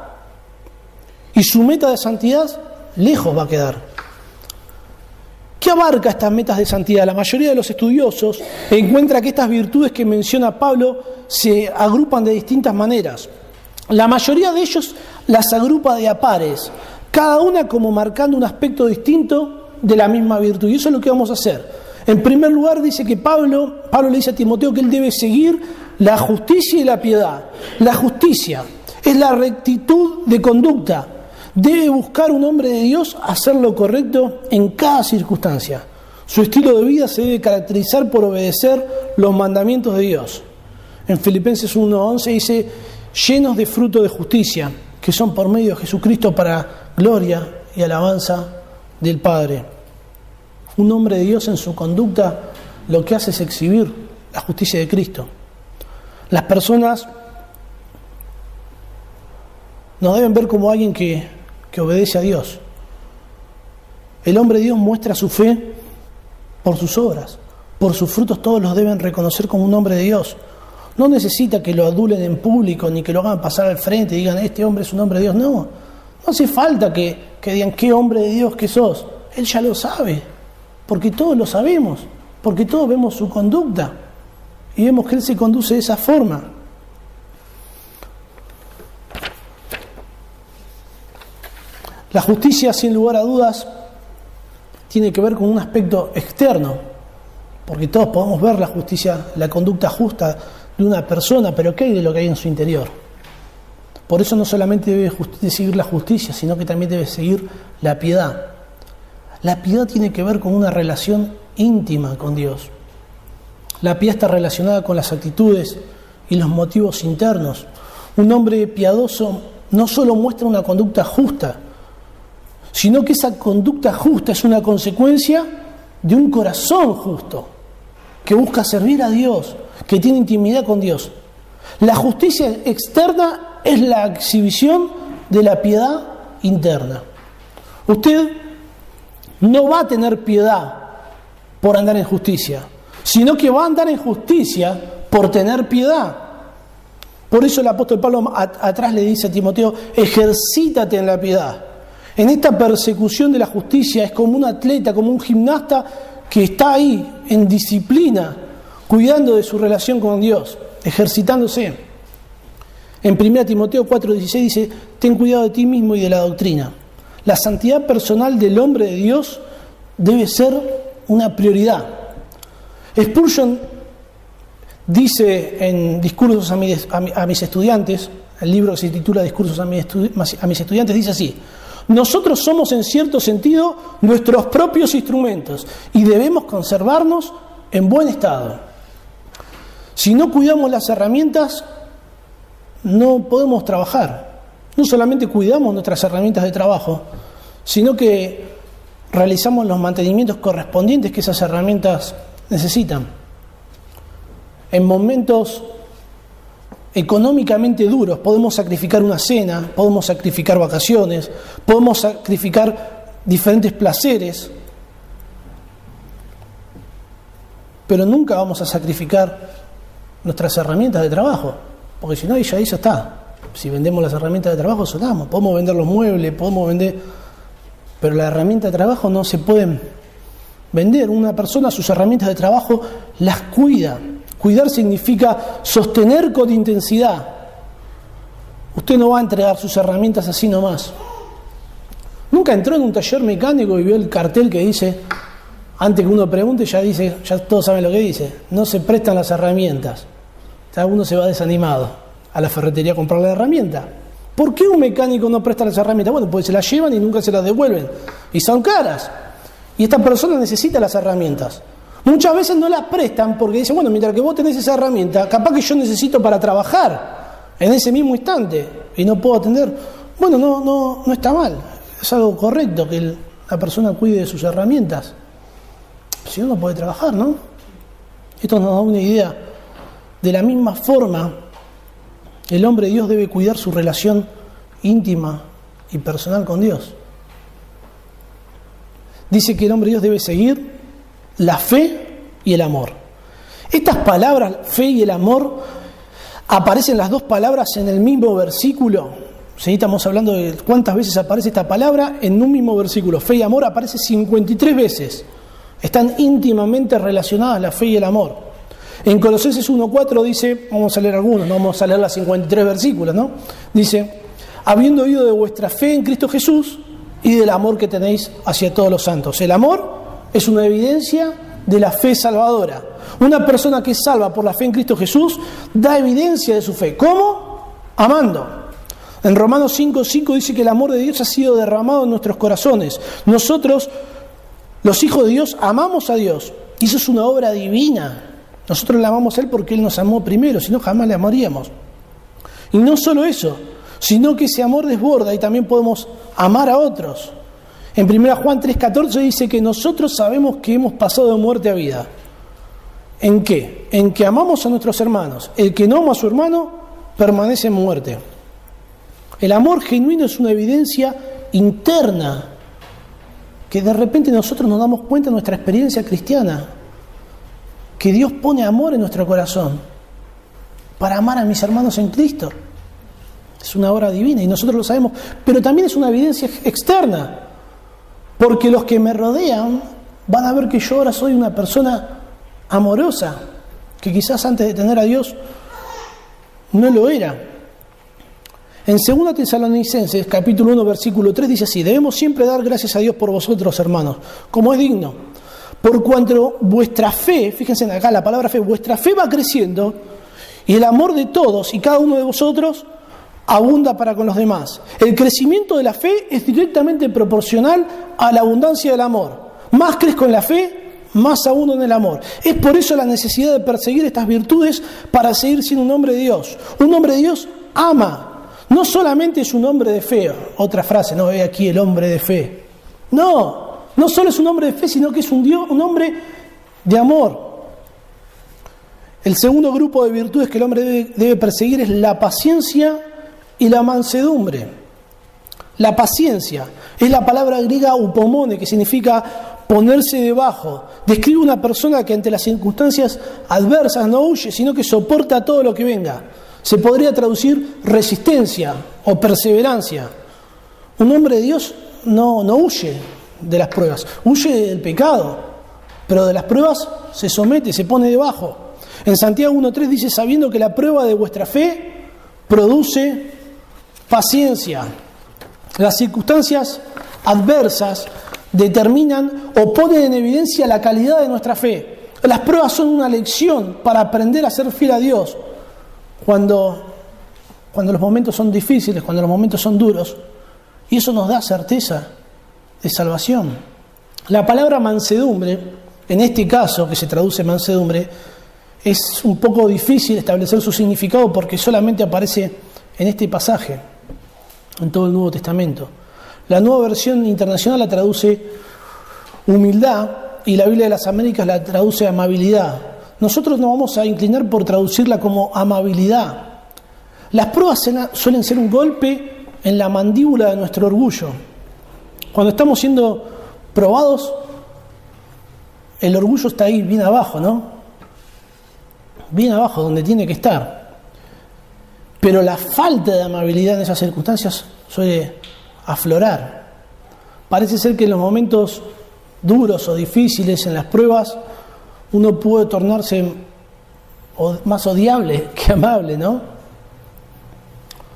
Y su meta de santidad lejos va a quedar. ¿Qué abarca estas metas de santidad? La mayoría de los estudiosos encuentra que estas virtudes que menciona Pablo se agrupan de distintas maneras. La mayoría de ellos las agrupa de a pares, cada una como marcando un aspecto distinto de la misma virtud. Y eso es lo que vamos a hacer. En primer lugar dice que Pablo, Pablo le dice a Timoteo que él debe seguir la justicia y la piedad. La justicia es la rectitud de conducta. Debe buscar un hombre de Dios hacer lo correcto en cada circunstancia. Su estilo de vida se debe caracterizar por obedecer los mandamientos de Dios. En Filipenses 1.11 dice, llenos de fruto de justicia, que son por medio de Jesucristo para gloria y alabanza del Padre. Un hombre de Dios en su conducta lo que hace es exhibir la justicia de Cristo. Las personas nos deben ver como alguien que, que obedece a Dios. El hombre de Dios muestra su fe por sus obras, por sus frutos todos los deben reconocer como un hombre de Dios. No necesita que lo adulen en público ni que lo hagan pasar al frente y digan, este hombre es un hombre de Dios. No, no hace falta que, que digan, qué hombre de Dios que sos. Él ya lo sabe, porque todos lo sabemos, porque todos vemos su conducta y vemos que Él se conduce de esa forma. La justicia, sin lugar a dudas, tiene que ver con un aspecto externo, porque todos podemos ver la justicia, la conducta justa de una persona, pero ¿qué hay de lo que hay en su interior? Por eso no solamente debe seguir la justicia, sino que también debe seguir la piedad. La piedad tiene que ver con una relación íntima con Dios. La piedad está relacionada con las actitudes y los motivos internos. Un hombre piadoso no solo muestra una conducta justa, sino que esa conducta justa es una consecuencia de un corazón justo, que busca servir a Dios, que tiene intimidad con Dios. La justicia externa es la exhibición de la piedad interna. Usted no va a tener piedad por andar en justicia, sino que va a andar en justicia por tener piedad. Por eso el apóstol Pablo atrás le dice a Timoteo, ejercítate en la piedad. En esta persecución de la justicia es como un atleta, como un gimnasta que está ahí en disciplina, cuidando de su relación con Dios, ejercitándose. En 1 Timoteo 4:16 dice, ten cuidado de ti mismo y de la doctrina. La santidad personal del hombre de Dios debe ser una prioridad. Spurgeon dice en Discursos a mis, estudiantes, el libro que se titula Discursos a mis, a mis estudiantes, dice así, nosotros somos en cierto sentido nuestros propios instrumentos y debemos conservarnos en buen estado. Si no cuidamos las herramientas, no podemos trabajar. No solamente cuidamos nuestras herramientas de trabajo, sino que realizamos los mantenimientos correspondientes que esas herramientas necesitan. En momentos económicamente duros podemos sacrificar una cena, podemos sacrificar vacaciones, podemos sacrificar diferentes placeres, pero nunca vamos a sacrificar nuestras herramientas de trabajo, porque si no, ya ahí ya está. Si vendemos las herramientas de trabajo, solamos. Podemos vender los muebles, podemos vender pero las herramientas de trabajo no se pueden vender. Una persona sus herramientas de trabajo las cuida. Cuidar significa sostener con intensidad. Usted no va a entregar sus herramientas así nomás. Nunca entró en un taller mecánico y vio el cartel que dice, antes que uno pregunte, ya dice, ya todos saben lo que dice, no se prestan las herramientas. O uno se va desanimado a la ferretería a comprar la herramienta. ¿Por qué un mecánico no presta las herramientas? Bueno, pues se las llevan y nunca se las devuelven. Y son caras. Y esta persona necesita las herramientas. Muchas veces no las prestan porque dicen, bueno, mientras que vos tenés esa herramienta, capaz que yo necesito para trabajar en ese mismo instante y no puedo atender. Bueno, no, no, no está mal. Es algo correcto que la persona cuide de sus herramientas. Si no, puede trabajar, ¿no? Esto nos da una idea. De la misma forma el hombre Dios debe cuidar su relación íntima y personal con Dios. Dice que el hombre de Dios debe seguir la fe y el amor. Estas palabras, fe y el amor, aparecen las dos palabras en el mismo versículo. Si estamos hablando de cuántas veces aparece esta palabra en un mismo versículo. Fe y amor aparece 53 veces. Están íntimamente relacionadas la fe y el amor. En Colosenses 1.4 dice, vamos a leer algunos, no vamos a leer las 53 versículos, ¿no? Dice, habiendo oído de vuestra fe en Cristo Jesús y del amor que tenéis hacia todos los santos. El amor es una evidencia de la fe salvadora. Una persona que es salva por la fe en Cristo Jesús da evidencia de su fe. ¿Cómo? Amando. En Romanos 5.5 dice que el amor de Dios ha sido derramado en nuestros corazones. Nosotros, los hijos de Dios, amamos a Dios. Y eso es una obra divina. Nosotros le amamos a Él porque Él nos amó primero, si no jamás le amaríamos. Y no solo eso, sino que ese amor desborda y también podemos amar a otros. En 1 Juan 3:14 dice que nosotros sabemos que hemos pasado de muerte a vida. ¿En qué? En que amamos a nuestros hermanos. El que no ama a su hermano permanece en muerte. El amor genuino es una evidencia interna que de repente nosotros nos damos cuenta de nuestra experiencia cristiana que Dios pone amor en nuestro corazón para amar a mis hermanos en Cristo. Es una obra divina y nosotros lo sabemos, pero también es una evidencia externa, porque los que me rodean van a ver que yo ahora soy una persona amorosa, que quizás antes de tener a Dios no lo era. En 2 Tesalonicenses, capítulo 1, versículo 3, dice así, debemos siempre dar gracias a Dios por vosotros, hermanos, como es digno por cuanto vuestra fe, fíjense acá la palabra fe, vuestra fe va creciendo y el amor de todos y cada uno de vosotros abunda para con los demás. El crecimiento de la fe es directamente proporcional a la abundancia del amor. Más crezco en la fe, más abundo en el amor. Es por eso la necesidad de perseguir estas virtudes para seguir siendo un hombre de Dios. Un hombre de Dios ama. No solamente es un hombre de fe, otra frase, no ve aquí el hombre de fe. No, no solo es un hombre de fe, sino que es un, Dios, un hombre de amor. El segundo grupo de virtudes que el hombre debe, perseguir es la paciencia y la mansedumbre. La paciencia es la palabra griega upomone, que significa ponerse debajo. Describe una persona que ante las circunstancias adversas no huye, sino que soporta todo lo que venga. Se podría traducir resistencia o perseverancia. Un hombre de Dios no, no huye de las pruebas, huye del pecado, pero de las pruebas se somete, se pone debajo. En Santiago 1.3 dice, sabiendo que la prueba de vuestra fe produce paciencia. Las circunstancias adversas determinan o ponen en evidencia la calidad de nuestra fe. Las pruebas son una lección para aprender a ser fiel a Dios cuando, cuando los momentos son difíciles, cuando los momentos son duros. Y eso nos da certeza de salvación. La palabra mansedumbre, en este caso que se traduce mansedumbre, es un poco difícil establecer su significado porque solamente aparece en este pasaje, en todo el Nuevo Testamento. La nueva versión internacional la traduce humildad y la Biblia de las Américas la traduce amabilidad. Nosotros nos vamos a inclinar por traducirla como amabilidad. Las pruebas suelen ser un golpe en la mandíbula de nuestro orgullo. Cuando estamos siendo probados, el orgullo está ahí bien abajo, ¿no? Bien abajo, donde tiene que estar. Pero la falta de amabilidad en esas circunstancias suele aflorar. Parece ser que en los momentos duros o difíciles, en las pruebas, uno puede tornarse más odiable [laughs] que amable, ¿no?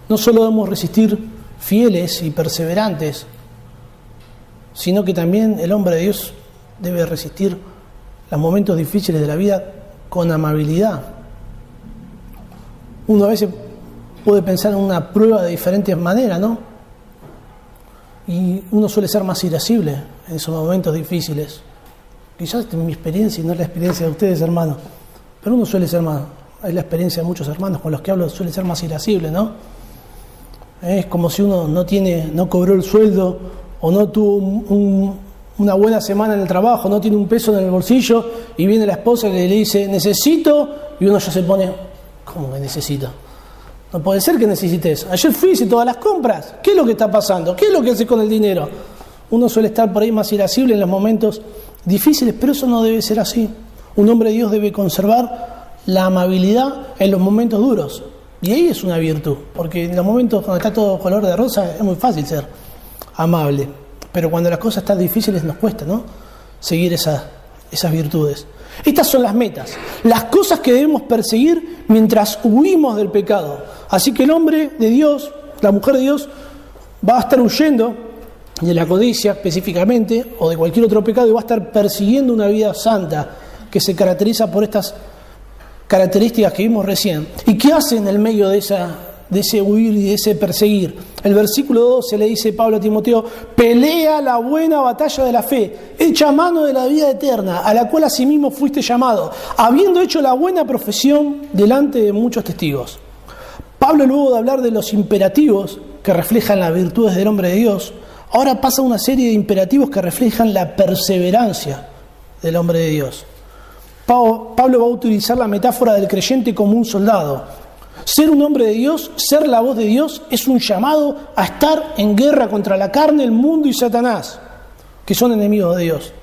No solo debemos resistir fieles y perseverantes, sino que también el hombre de Dios debe resistir los momentos difíciles de la vida con amabilidad. Uno a veces puede pensar en una prueba de diferentes maneras, ¿no? Y uno suele ser más irascible en esos momentos difíciles. Quizás es mi experiencia y no es la experiencia de ustedes, hermanos. Pero uno suele ser más, es la experiencia de muchos hermanos con los que hablo, suele ser más irascible, ¿no? Es como si uno no tiene, no cobró el sueldo o no tuvo una buena semana en el trabajo, no tiene un peso en el bolsillo y viene la esposa y le dice necesito y uno ya se pone, ¿cómo que necesito? No puede ser que necesites. Ayer fui, hice todas las compras. ¿Qué es lo que está pasando? ¿Qué es lo que hace con el dinero? Uno suele estar por ahí más irascible en los momentos difíciles, pero eso no debe ser así. Un hombre de Dios debe conservar la amabilidad en los momentos duros. Y ahí es una virtud, porque en los momentos cuando está todo color de rosa es muy fácil ser amable. Pero cuando las cosas están difíciles nos cuesta, ¿no? Seguir esas virtudes. Estas son las metas, las cosas que debemos perseguir mientras huimos del pecado. Así que el hombre de Dios, la mujer de Dios, va a estar huyendo de la codicia específicamente o de cualquier otro pecado y va a estar persiguiendo una vida santa que se caracteriza por estas características que vimos recién. ¿Y qué hace en el medio de esa de ese huir y de ese perseguir. El versículo 12 le dice Pablo a Timoteo, pelea la buena batalla de la fe, echa mano de la vida eterna, a la cual asimismo fuiste llamado, habiendo hecho la buena profesión delante de muchos testigos. Pablo luego de hablar de los imperativos que reflejan las virtudes del hombre de Dios, ahora pasa una serie de imperativos que reflejan la perseverancia del hombre de Dios. Pablo va a utilizar la metáfora del creyente como un soldado, ser un hombre de Dios, ser la voz de Dios, es un llamado a estar en guerra contra la carne, el mundo y Satanás, que son enemigos de Dios.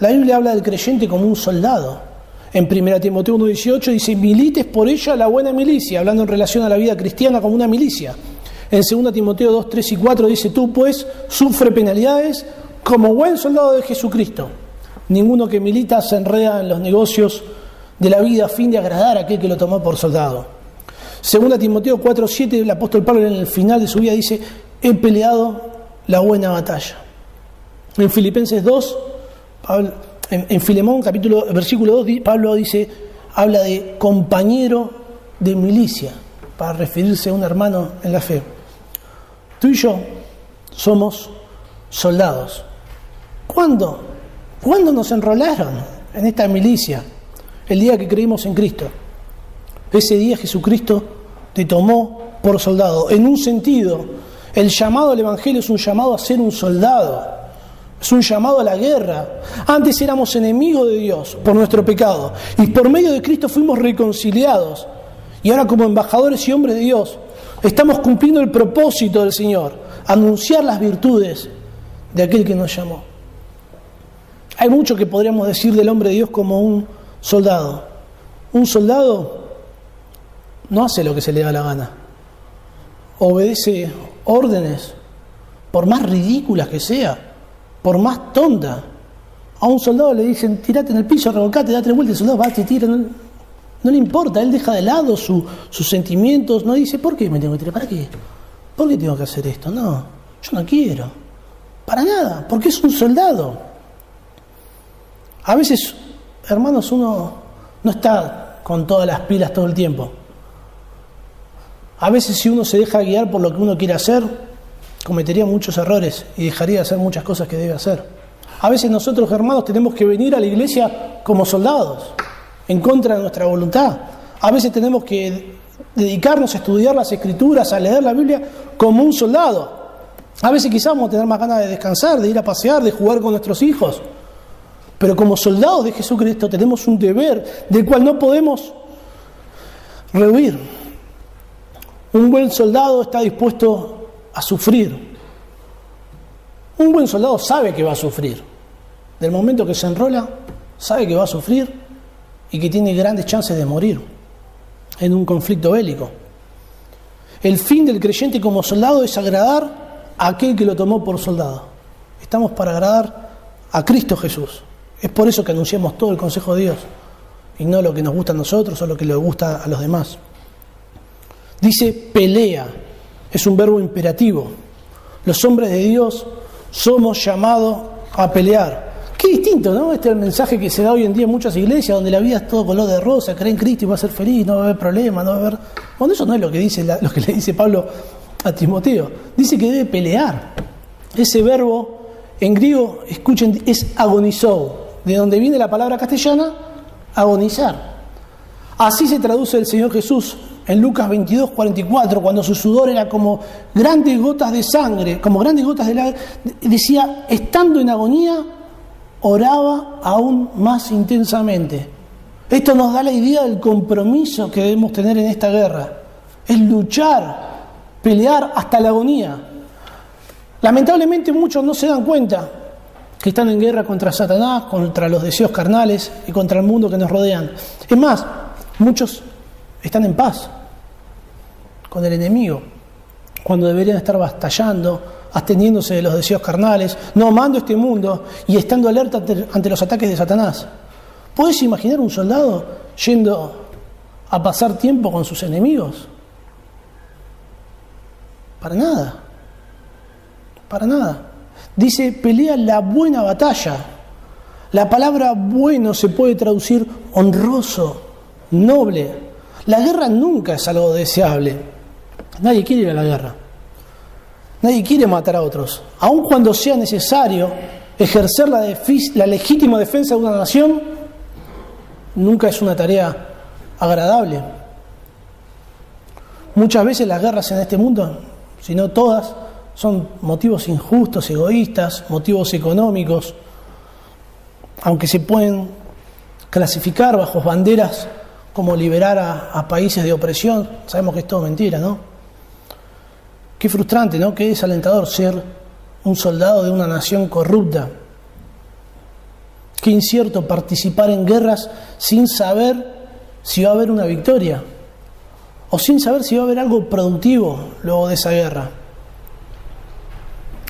La Biblia habla del creyente como un soldado. En 1 Timoteo 1.18 dice, milites por ella la buena milicia, hablando en relación a la vida cristiana como una milicia. En 2 Timoteo 2, 3 y 4 dice, tú pues sufre penalidades como buen soldado de Jesucristo. Ninguno que milita se enreda en los negocios de la vida a fin de agradar a aquel que lo tomó por soldado. Según Timoteo 4:7, el apóstol Pablo en el final de su vida dice, he peleado la buena batalla. En Filipenses 2, en, Filemón capítulo, versículo 2, Pablo dice, habla de compañero de milicia, para referirse a un hermano en la fe. Tú y yo somos soldados. ¿Cuándo? ¿Cuándo nos enrolaron en esta milicia? el día que creímos en Cristo. Ese día Jesucristo te tomó por soldado. En un sentido, el llamado al Evangelio es un llamado a ser un soldado. Es un llamado a la guerra. Antes éramos enemigos de Dios por nuestro pecado y por medio de Cristo fuimos reconciliados. Y ahora como embajadores y hombres de Dios estamos cumpliendo el propósito del Señor, anunciar las virtudes de aquel que nos llamó. Hay mucho que podríamos decir del hombre de Dios como un soldado. Un soldado no hace lo que se le da la gana. Obedece órdenes por más ridícula que sea, por más tonta. A un soldado le dicen, tirate en el piso, revolcate, date vuelta, el soldado va, te tira, no, le importa, él deja de lado sus sentimientos, no dice, ¿por qué me tengo que tirar? ¿Para qué? ¿Por qué tengo que hacer esto? No, yo no quiero. Para nada, porque es un soldado. A veces, hermanos, uno no está con todas las pilas todo el tiempo. A veces si uno se deja guiar por lo que uno quiere hacer, cometería muchos errores y dejaría de hacer muchas cosas que debe hacer. A veces nosotros, hermanos, tenemos que venir a la iglesia como soldados, en contra de nuestra voluntad. A veces tenemos que dedicarnos a estudiar las escrituras, a leer la Biblia como un soldado. A veces quizás vamos a tener más ganas de descansar, de ir a pasear, de jugar con nuestros hijos. Pero como soldados de Jesucristo tenemos un deber del cual no podemos rehuir. Un buen soldado está dispuesto a sufrir. Un buen soldado sabe que va a sufrir. Del momento que se enrola, sabe que va a sufrir y que tiene grandes chances de morir en un conflicto bélico. El fin del creyente como soldado es agradar a aquel que lo tomó por soldado. Estamos para agradar a Cristo Jesús. Es por eso que anunciamos todo el consejo de Dios y no lo que nos gusta a nosotros o lo que le gusta a los demás. Dice pelea, es un verbo imperativo. Los hombres de Dios somos llamados a pelear. Qué distinto, ¿no? Este es el mensaje que se da hoy en día en muchas iglesias, donde la vida es todo color de rosa, creen en Cristo y va a ser feliz, no va a haber problema, no va a haber... Bueno, eso no es lo que, dice que le dice Pablo a Timoteo. Dice que debe pelear. Ese verbo en griego, escuchen, es agonizó, de donde viene la palabra castellana, agonizar. Así se traduce el Señor Jesús en Lucas 22, 44, cuando su sudor era como grandes gotas de sangre, como grandes gotas de la... decía, estando en agonía, oraba aún más intensamente. Esto nos da la idea del compromiso que debemos tener en esta guerra. Es luchar, pelear hasta la agonía. Lamentablemente muchos no se dan cuenta que están en guerra contra Satanás, contra los deseos carnales y contra el mundo que nos rodean. Es más, muchos están en paz, con el enemigo, cuando deberían estar batallando, absteniéndose de los deseos carnales, no amando este mundo y estando alerta ante, los ataques de Satanás. ¿Puedes imaginar un soldado yendo a pasar tiempo con sus enemigos? Para nada. Para nada. Dice, pelea la buena batalla. La palabra bueno se puede traducir honroso, noble. La guerra nunca es algo deseable. Nadie quiere ir a la guerra. Nadie quiere matar a otros. Aun cuando sea necesario ejercer la, la legítima defensa de una nación, nunca es una tarea agradable. Muchas veces las guerras en este mundo, si no todas, son motivos injustos, egoístas, motivos económicos, aunque se pueden clasificar bajo banderas como liberar a, países de opresión, sabemos que es todo mentira, ¿no? Qué frustrante, ¿no? Qué desalentador ser un soldado de una nación corrupta. Qué incierto participar en guerras sin saber si va a haber una victoria o sin saber si va a haber algo productivo luego de esa guerra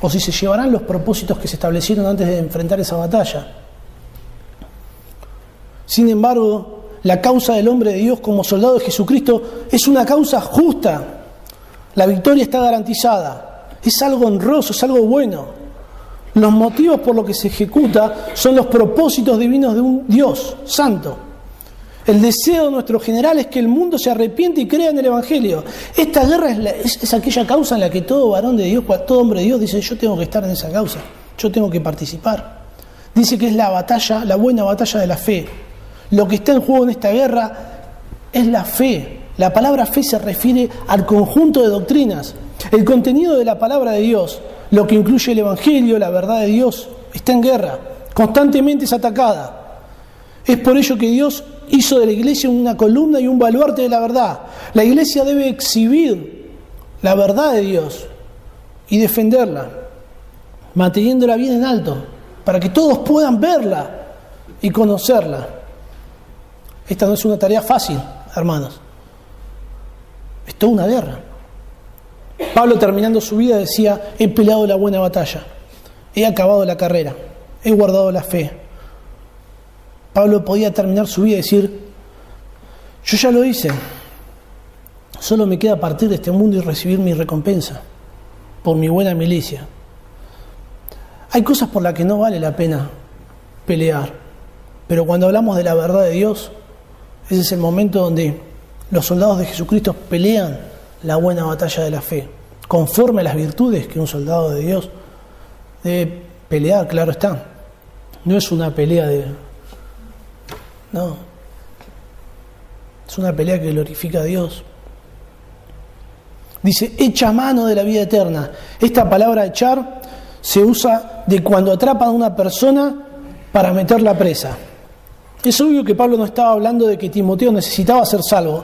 o si se llevarán los propósitos que se establecieron antes de enfrentar esa batalla. Sin embargo, la causa del hombre de Dios como soldado de Jesucristo es una causa justa la victoria está garantizada. Es algo honroso, es algo bueno. Los motivos por los que se ejecuta son los propósitos divinos de un Dios santo. El deseo de nuestro general es que el mundo se arrepiente y crea en el Evangelio. Esta guerra es, es, aquella causa en la que todo varón de Dios, todo hombre de Dios dice, yo tengo que estar en esa causa, yo tengo que participar. Dice que es la batalla, la buena batalla de la fe. Lo que está en juego en esta guerra es la fe, la palabra fe se refiere al conjunto de doctrinas. El contenido de la palabra de Dios, lo que incluye el Evangelio, la verdad de Dios, está en guerra, constantemente es atacada. Es por ello que Dios hizo de la iglesia una columna y un baluarte de la verdad. La iglesia debe exhibir la verdad de Dios y defenderla, manteniéndola bien en alto, para que todos puedan verla y conocerla. Esta no es una tarea fácil, hermanos. Es toda una guerra. Pablo terminando su vida decía, he peleado la buena batalla, he acabado la carrera, he guardado la fe. Pablo podía terminar su vida y decir, yo ya lo hice, solo me queda partir de este mundo y recibir mi recompensa por mi buena milicia. Hay cosas por las que no vale la pena pelear, pero cuando hablamos de la verdad de Dios, ese es el momento donde los soldados de Jesucristo pelean la buena batalla de la fe, conforme a las virtudes que un soldado de Dios debe pelear, claro está. No es una pelea de... No. Es una pelea que glorifica a Dios. Dice, echa mano de la vida eterna. Esta palabra echar se usa de cuando atrapan a una persona para meterla presa. Es obvio que Pablo no estaba hablando de que Timoteo necesitaba ser salvo,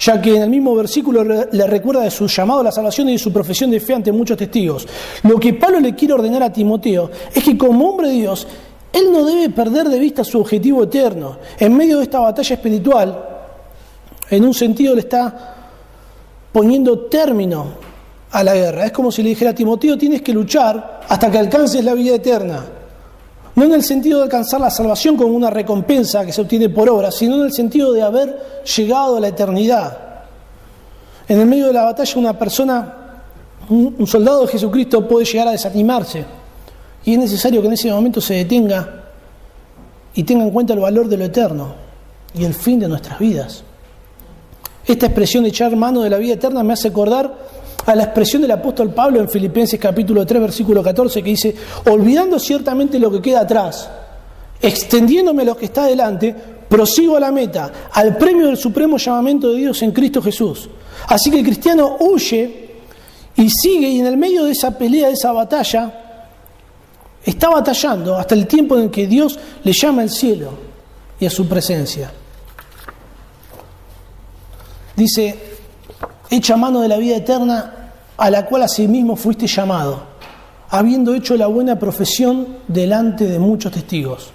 ya que en el mismo versículo le recuerda de su llamado a la salvación y de su profesión de fe ante muchos testigos. Lo que Pablo le quiere ordenar a Timoteo es que como hombre de Dios, él no debe perder de vista su objetivo eterno. En medio de esta batalla espiritual, en un sentido le está poniendo término a la guerra. Es como si le dijera a Timoteo, tienes que luchar hasta que alcances la vida eterna. No en el sentido de alcanzar la salvación como una recompensa que se obtiene por obra, sino en el sentido de haber llegado a la eternidad. En el medio de la batalla una persona, un soldado de Jesucristo puede llegar a desanimarse y es necesario que en ese momento se detenga y tenga en cuenta el valor de lo eterno y el fin de nuestras vidas. Esta expresión de echar mano de la vida eterna me hace acordar a la expresión del apóstol Pablo en Filipenses capítulo 3 versículo 14 que dice, olvidando ciertamente lo que queda atrás, extendiéndome a lo que está adelante, prosigo a la meta, al premio del supremo llamamiento de Dios en Cristo Jesús. Así que el cristiano huye y sigue y en el medio de esa pelea, de esa batalla, está batallando hasta el tiempo en que Dios le llama al cielo y a su presencia. Dice, echa mano de la vida eterna a la cual asimismo fuiste llamado, habiendo hecho la buena profesión delante de muchos testigos.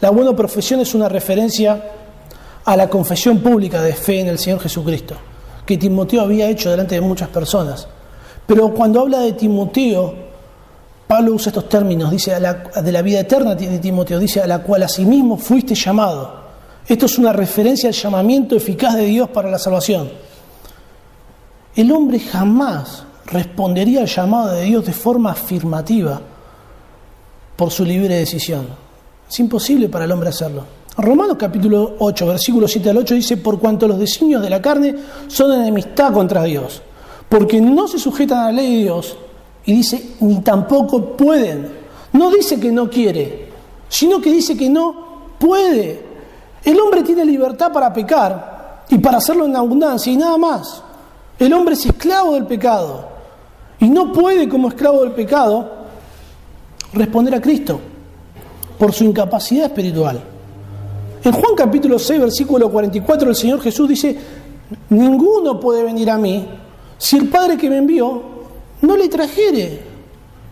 La buena profesión es una referencia a la confesión pública de fe en el Señor Jesucristo, que Timoteo había hecho delante de muchas personas. Pero cuando habla de Timoteo, Pablo usa estos términos, dice de la vida eterna de Timoteo, dice a la cual asimismo fuiste llamado. Esto es una referencia al llamamiento eficaz de Dios para la salvación. El hombre jamás respondería al llamado de Dios de forma afirmativa por su libre decisión. Es imposible para el hombre hacerlo. Romanos capítulo 8, versículo 7 al 8 dice, por cuanto los designios de la carne son enemistad contra Dios, porque no se sujetan a la ley de Dios, y dice, ni tampoco pueden. No dice que no quiere, sino que dice que no puede. El hombre tiene libertad para pecar y para hacerlo en abundancia y nada más. El hombre es esclavo del pecado y no puede como esclavo del pecado responder a Cristo por su incapacidad espiritual. En Juan capítulo 6, versículo 44, el Señor Jesús dice, ninguno puede venir a mí si el Padre que me envió no le trajere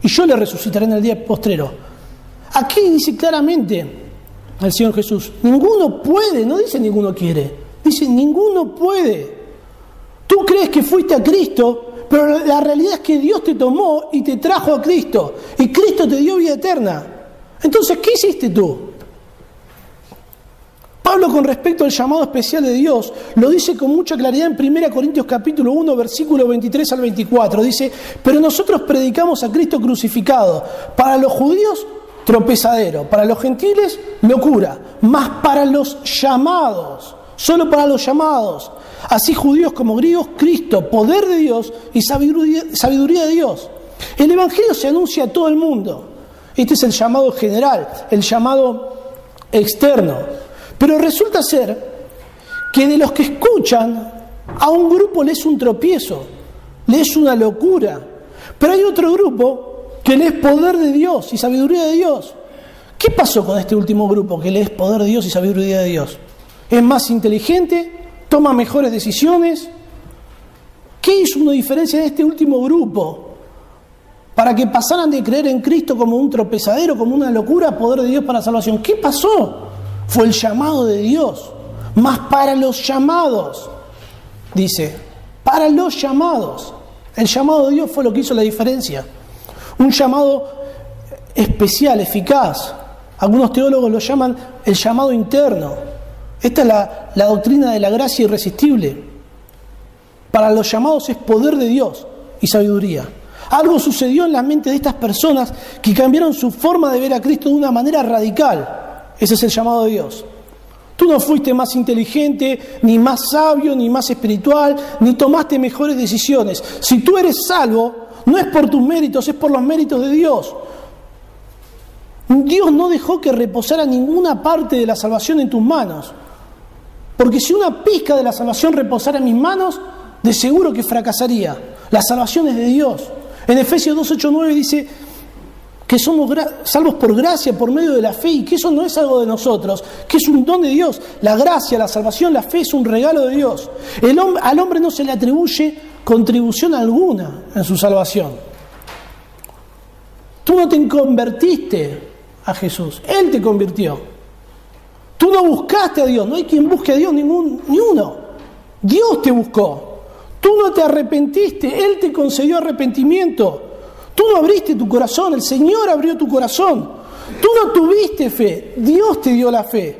y yo le resucitaré en el día postrero. Aquí dice claramente, al Señor Jesús. Ninguno puede, no dice ninguno quiere, dice ninguno puede. Tú crees que fuiste a Cristo, pero la realidad es que Dios te tomó y te trajo a Cristo, y Cristo te dio vida eterna. Entonces, ¿qué hiciste tú? Pablo con respecto al llamado especial de Dios lo dice con mucha claridad en 1 Corintios capítulo 1 versículo 23 al 24. Dice, pero nosotros predicamos a Cristo crucificado. Para los judíos tropezadero, para los gentiles locura, más para los llamados, solo para los llamados, así judíos como griegos, Cristo, poder de Dios y sabiduría, de Dios. El Evangelio se anuncia a todo el mundo. Este es el llamado general, el llamado externo. Pero resulta ser que de los que escuchan, a un grupo le es un tropiezo, le es una locura. Pero hay otro grupo que lees poder de Dios y sabiduría de Dios. ¿Qué pasó con este último grupo que lees poder de Dios y sabiduría de Dios? ¿Es más inteligente? ¿Toma mejores decisiones? ¿Qué hizo una diferencia en este último grupo? Para que pasaran de creer en Cristo como un tropezadero, como una locura, poder de Dios para la salvación. ¿Qué pasó? Fue el llamado de Dios. Más para los llamados, dice, para los llamados. El llamado de Dios fue lo que hizo la diferencia. Un llamado especial, eficaz. Algunos teólogos lo llaman el llamado interno. Esta es la, la doctrina de la gracia irresistible. Para los llamados es poder de Dios y sabiduría. Algo sucedió en la mente de estas personas que cambiaron su forma de ver a Cristo de una manera radical. Ese es el llamado de Dios. Tú no fuiste más inteligente, ni más sabio, ni más espiritual, ni tomaste mejores decisiones. Si tú eres salvo, no es por tus méritos, es por los méritos de Dios. Dios no dejó que reposara ninguna parte de la salvación en tus manos. Porque si una pizca de la salvación reposara en mis manos, de seguro que fracasaría. La salvación es de Dios. En Efesios 2.8.9 dice que somos salvos por gracia, por medio de la fe, y que eso no es algo de nosotros, que es un don de Dios. La gracia, la salvación, la fe es un regalo de Dios. Al hombre no se le atribuye contribución alguna en su salvación. Tú no te convertiste a Jesús, Él te convirtió. Tú no buscaste a Dios, no hay quien busque a Dios, ningún, ni uno. Dios te buscó. Tú no te arrepentiste, Él te concedió arrepentimiento. Tú no abriste tu corazón, el Señor abrió tu corazón. Tú no tuviste fe, Dios te dio la fe.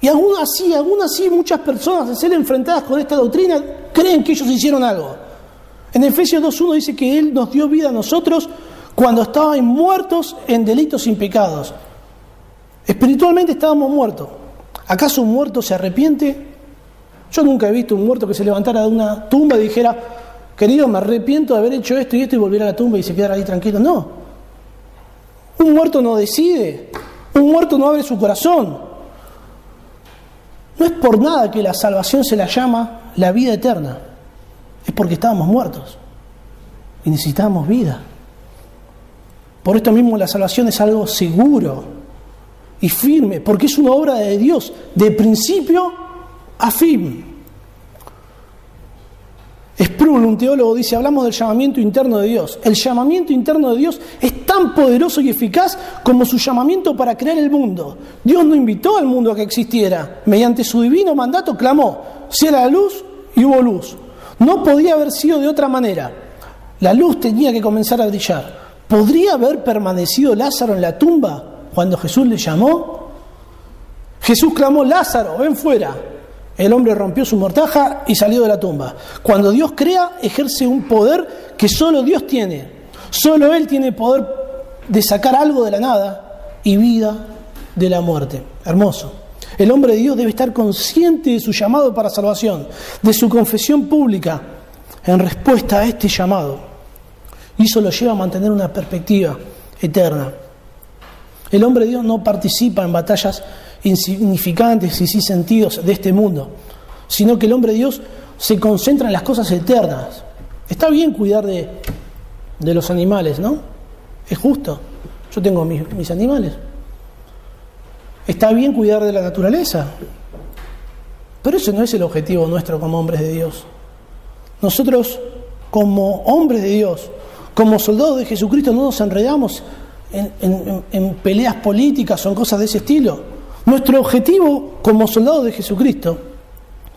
Y aún así, aún así muchas personas al ser enfrentadas con esta doctrina creen que ellos hicieron algo. En Efesios 2.1 dice que Él nos dio vida a nosotros cuando estábamos muertos en delitos y pecados. Espiritualmente estábamos muertos. ¿Acaso un muerto se arrepiente? Yo nunca he visto un muerto que se levantara de una tumba y dijera, querido, me arrepiento de haber hecho esto y esto y volviera a la tumba y se quedara ahí tranquilo. No. Un muerto no decide. Un muerto no abre su corazón. No es por nada que la salvación se la llama la vida eterna. Es porque estábamos muertos y necesitábamos vida. Por esto mismo la salvación es algo seguro y firme, porque es una obra de Dios, de principio afim. Sproul, un teólogo, dice, hablamos del llamamiento interno de Dios. El llamamiento interno de Dios es tan poderoso y eficaz como su llamamiento para crear el mundo. Dios no invitó al mundo a que existiera. Mediante su divino mandato clamó, sea la luz y hubo luz. No podía haber sido de otra manera. La luz tenía que comenzar a brillar. ¿Podría haber permanecido Lázaro en la tumba cuando Jesús le llamó? Jesús clamó, Lázaro, ven fuera. El hombre rompió su mortaja y salió de la tumba. Cuando Dios crea, ejerce un poder que solo Dios tiene. Solo Él tiene poder de sacar algo de la nada y vida de la muerte. Hermoso. El hombre de Dios debe estar consciente de su llamado para salvación, de su confesión pública en respuesta a este llamado. Y eso lo lleva a mantener una perspectiva eterna. El hombre de Dios no participa en batallas insignificantes y sin sentidos de este mundo, sino que el hombre de Dios se concentra en las cosas eternas. Está bien cuidar de, de los animales, ¿no? Es justo. Yo tengo mis, mis animales. Está bien cuidar de la naturaleza. Pero ese no es el objetivo nuestro como hombres de Dios. Nosotros, como hombres de Dios, como soldados de Jesucristo, no nos enredamos en, peleas políticas o en cosas de ese estilo. Nuestro objetivo como soldados de Jesucristo,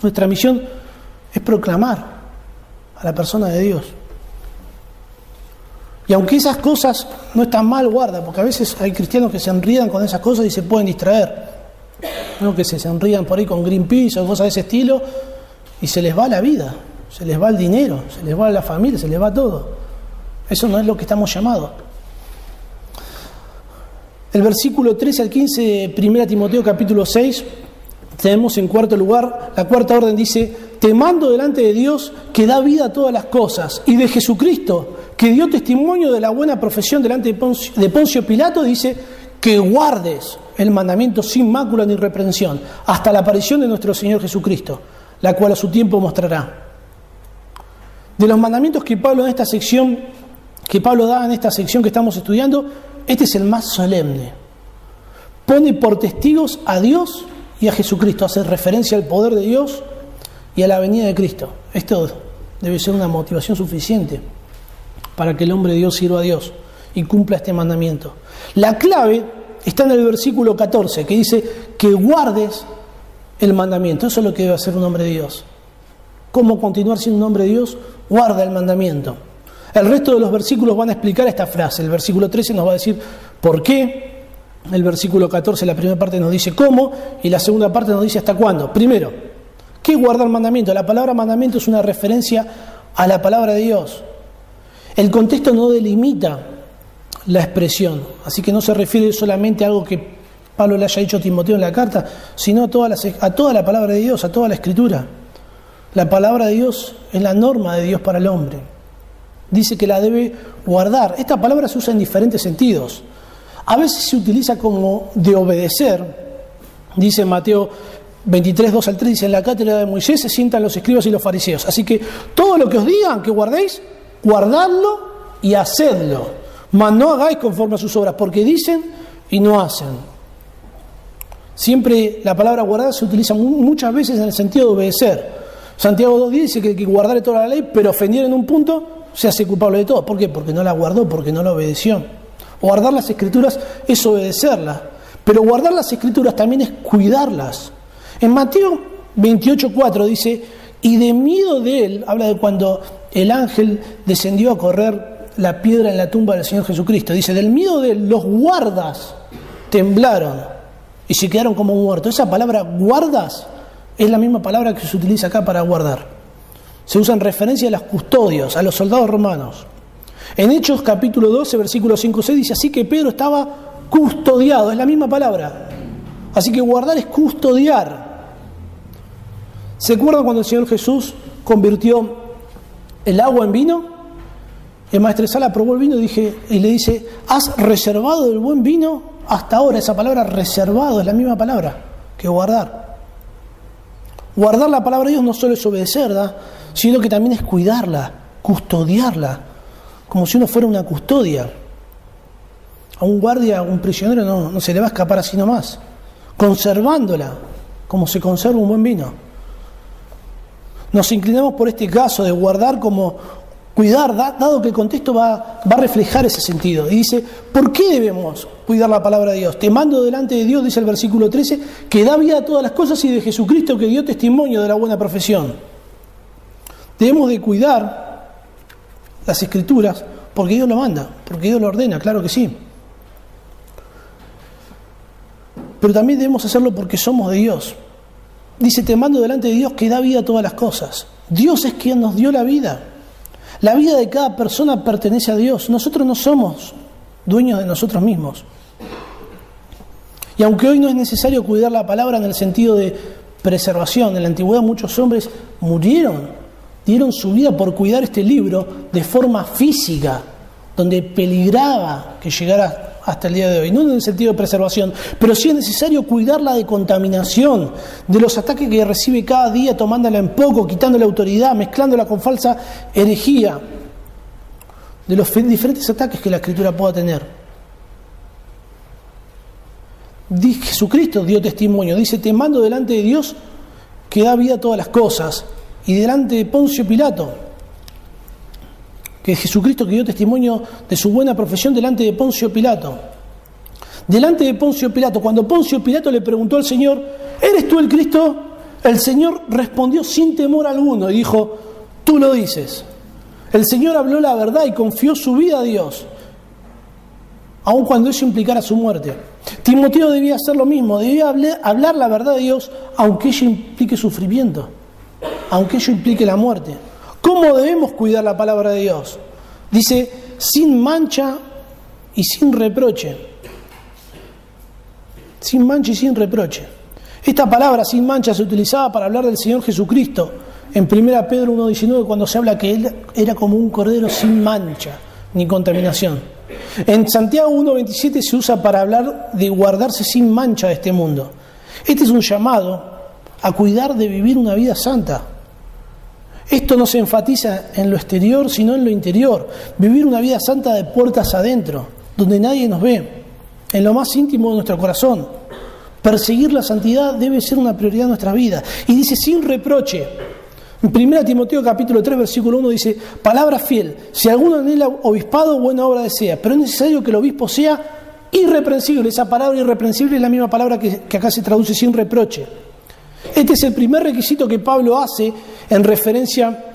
nuestra misión es proclamar a la persona de Dios. Y aunque esas cosas no están mal, guarda, porque a veces hay cristianos que se enrían con esas cosas y se pueden distraer. ¿no? Que se, se enrían por ahí con Greenpeace o cosas de ese estilo y se les va la vida, se les va el dinero, se les va la familia, se les va todo. Eso no es lo que estamos llamados. El versículo 13 al 15 de 1 Timoteo capítulo 6, tenemos en cuarto lugar, la cuarta orden dice, te mando delante de Dios que da vida a todas las cosas, y de Jesucristo, que dio testimonio de la buena profesión delante de Poncio, de Poncio Pilato, dice, que guardes el mandamiento sin mácula ni reprensión, hasta la aparición de nuestro Señor Jesucristo, la cual a su tiempo mostrará. De los mandamientos que Pablo en esta sección, que Pablo da en esta sección que estamos estudiando, este es el más solemne. Pone por testigos a Dios y a Jesucristo, hace referencia al poder de Dios y a la venida de Cristo. Esto debe ser una motivación suficiente para que el hombre de Dios sirva a Dios y cumpla este mandamiento. La clave está en el versículo 14, que dice que guardes el mandamiento. Eso es lo que debe hacer un hombre de Dios. cómo continuar siendo un hombre de Dios, guarda el mandamiento. El resto de los versículos van a explicar esta frase. El versículo 13 nos va a decir por qué. El versículo 14, la primera parte nos dice cómo y la segunda parte nos dice hasta cuándo. Primero, ¿qué es guardar mandamiento? La palabra mandamiento es una referencia a la palabra de Dios. El contexto no delimita la expresión, así que no se refiere solamente a algo que Pablo le haya dicho a Timoteo en la carta, sino a toda, la, a toda la palabra de Dios, a toda la escritura. La palabra de Dios es la norma de Dios para el hombre. Dice que la debe guardar. Esta palabra se usa en diferentes sentidos. A veces se utiliza como de obedecer. Dice Mateo 23, 2 al 3, dice, en la cátedra de Moisés se sientan los escribas y los fariseos. Así que todo lo que os digan que guardéis, guardadlo y hacedlo. Mas no hagáis conforme a sus obras, porque dicen y no hacen. Siempre la palabra guardar se utiliza muchas veces en el sentido de obedecer. Santiago 2.10 dice que hay que guardar toda la ley, pero ofendiera en un punto, se hace culpable de todo. ¿Por qué? Porque no la guardó, porque no la obedeció. Guardar las escrituras es obedecerlas, pero guardar las escrituras también es cuidarlas. En Mateo 28.4 dice, y de miedo de él, habla de cuando el ángel descendió a correr la piedra en la tumba del Señor Jesucristo, dice, del miedo de él los guardas temblaron y se quedaron como muertos. Esa palabra guardas es la misma palabra que se utiliza acá para guardar. Se usa en referencia a los custodios, a los soldados romanos. En Hechos capítulo 12, versículo 5 6 dice así que Pedro estaba custodiado, es la misma palabra. Así que guardar es custodiar. ¿Se acuerdan cuando el Señor Jesús convirtió el agua en vino? El maestro Sala probó el vino y, dije, y le dice, ¿has reservado el buen vino hasta ahora esa palabra reservado es la misma palabra que guardar. Guardar la palabra de Dios no solo es obedecerla, sino que también es cuidarla, custodiarla, como si uno fuera una custodia. A un guardia, a un prisionero no, se le va a escapar así nomás, conservándola, como se conserva un buen vino. Nos inclinamos por este caso de guardar como cuidar, dado que el contexto va, va, a reflejar ese sentido. Y dice, ¿por qué debemos cuidar la palabra de Dios? Te mando delante de Dios, dice el versículo 13, que da vida a todas las cosas y de Jesucristo que dio testimonio de la buena profesión. Debemos de cuidar las escrituras porque Dios lo manda, porque Dios lo ordena, claro que sí. Pero también debemos hacerlo porque somos de Dios. Dice, te mando delante de Dios que da vida a todas las cosas. Dios es quien nos dio la vida. La vida de cada persona pertenece a Dios. Nosotros no somos dueños de nosotros mismos. Y aunque hoy no es necesario cuidar la palabra en el sentido de preservación, en la antigüedad muchos hombres murieron, dieron su vida por cuidar este libro de forma física, donde peligraba que llegara hasta el día de hoy, no en el sentido de preservación, pero sí es necesario cuidarla de contaminación, de los ataques que recibe cada día, tomándola en poco, quitando la autoridad, mezclándola con falsa herejía, de los diferentes ataques que la escritura pueda tener. Jesucristo dio testimonio, dice, te mando delante de Dios que da vida a todas las cosas, y delante de Poncio Pilato, que Jesucristo que dio testimonio de su buena profesión delante de Poncio Pilato. Delante de Poncio Pilato, cuando Poncio Pilato le preguntó al Señor, ¿eres tú el Cristo? El Señor respondió sin temor alguno y dijo, tú lo dices. El Señor habló la verdad y confió su vida a Dios, aun cuando eso implicara su muerte. Timoteo debía hacer lo mismo, debía hablar la verdad de Dios, aunque ello implique sufrimiento, aunque ello implique la muerte. ¿Cómo debemos cuidar la palabra de Dios? Dice, sin mancha y sin reproche. Sin mancha y sin reproche. Esta palabra sin mancha se utilizaba para hablar del Señor Jesucristo. En 1 Pedro 1.19 cuando se habla que Él era como un cordero sin mancha ni contaminación. En Santiago 1.27 se usa para hablar de guardarse sin mancha de este mundo. Este es un llamado a cuidar de vivir una vida santa. Esto no se enfatiza en lo exterior, sino en lo interior. Vivir una vida santa de puertas adentro, donde nadie nos ve, en lo más íntimo de nuestro corazón. Perseguir la santidad debe ser una prioridad de nuestra vida. Y dice sin reproche. En 1 Timoteo capítulo 3 versículo 1 dice, palabra fiel, si alguno en el obispado buena obra desea, pero es necesario que el obispo sea irreprensible. Esa palabra irreprensible es la misma palabra que, que acá se traduce sin reproche. Este es el primer requisito que Pablo hace en referencia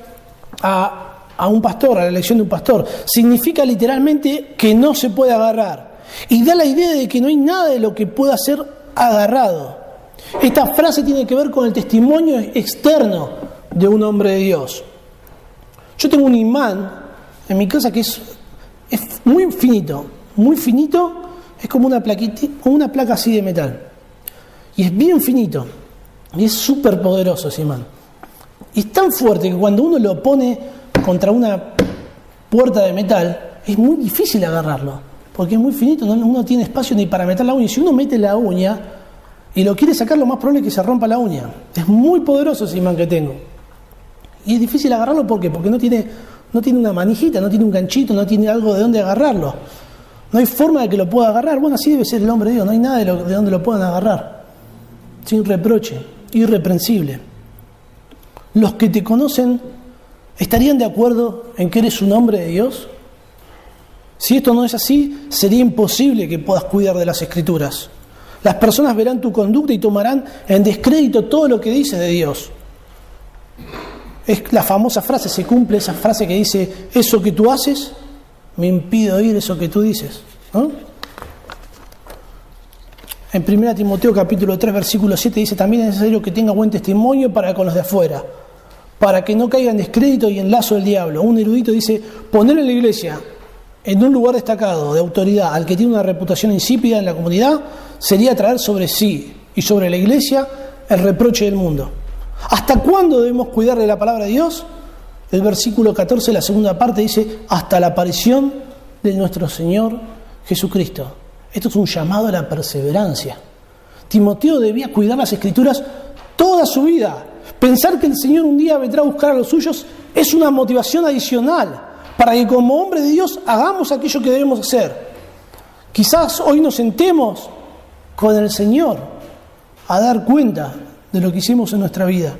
a, a un pastor, a la elección de un pastor. Significa literalmente que no se puede agarrar. Y da la idea de que no hay nada de lo que pueda ser agarrado. Esta frase tiene que ver con el testimonio externo de un hombre de Dios. Yo tengo un imán en mi casa que es, es muy finito, muy finito, es como una, plaquita, una placa así de metal. Y es bien finito, y es súper poderoso ese imán. Y es tan fuerte que cuando uno lo pone contra una puerta de metal, es muy difícil agarrarlo, porque es muy finito, no, uno tiene espacio ni para meter la uña. Y si uno mete la uña y lo quiere sacar, lo más probable es que se rompa la uña. Es muy poderoso ese imán que tengo. Y es difícil agarrarlo ¿por qué? porque no tiene, no tiene una manijita, no tiene un ganchito, no tiene algo de dónde agarrarlo. No hay forma de que lo pueda agarrar. Bueno, así debe ser el hombre de Dios, no hay nada de, de donde lo puedan agarrar. Sin reproche, irreprensible. Los que te conocen estarían de acuerdo en que eres un hombre de Dios. Si esto no es así, sería imposible que puedas cuidar de las escrituras. Las personas verán tu conducta y tomarán en descrédito todo lo que dices de Dios. Es la famosa frase, se cumple esa frase que dice, eso que tú haces me impide oír eso que tú dices. En 1 Timoteo capítulo 3 versículo 7 dice, también es necesario que tenga buen testimonio para con los de afuera, para que no caiga en descrédito y en lazo del diablo. Un erudito dice, poner en la iglesia en un lugar destacado de autoridad al que tiene una reputación insípida en la comunidad sería traer sobre sí y sobre la iglesia el reproche del mundo. ¿Hasta cuándo debemos cuidar de la palabra de Dios? El versículo 14, la segunda parte, dice, hasta la aparición de nuestro Señor Jesucristo. Esto es un llamado a la perseverancia. Timoteo debía cuidar las escrituras toda su vida. Pensar que el Señor un día vendrá a buscar a los suyos es una motivación adicional para que como hombre de Dios hagamos aquello que debemos hacer. Quizás hoy nos sentemos con el Señor a dar cuenta de lo que hicimos en nuestra vida.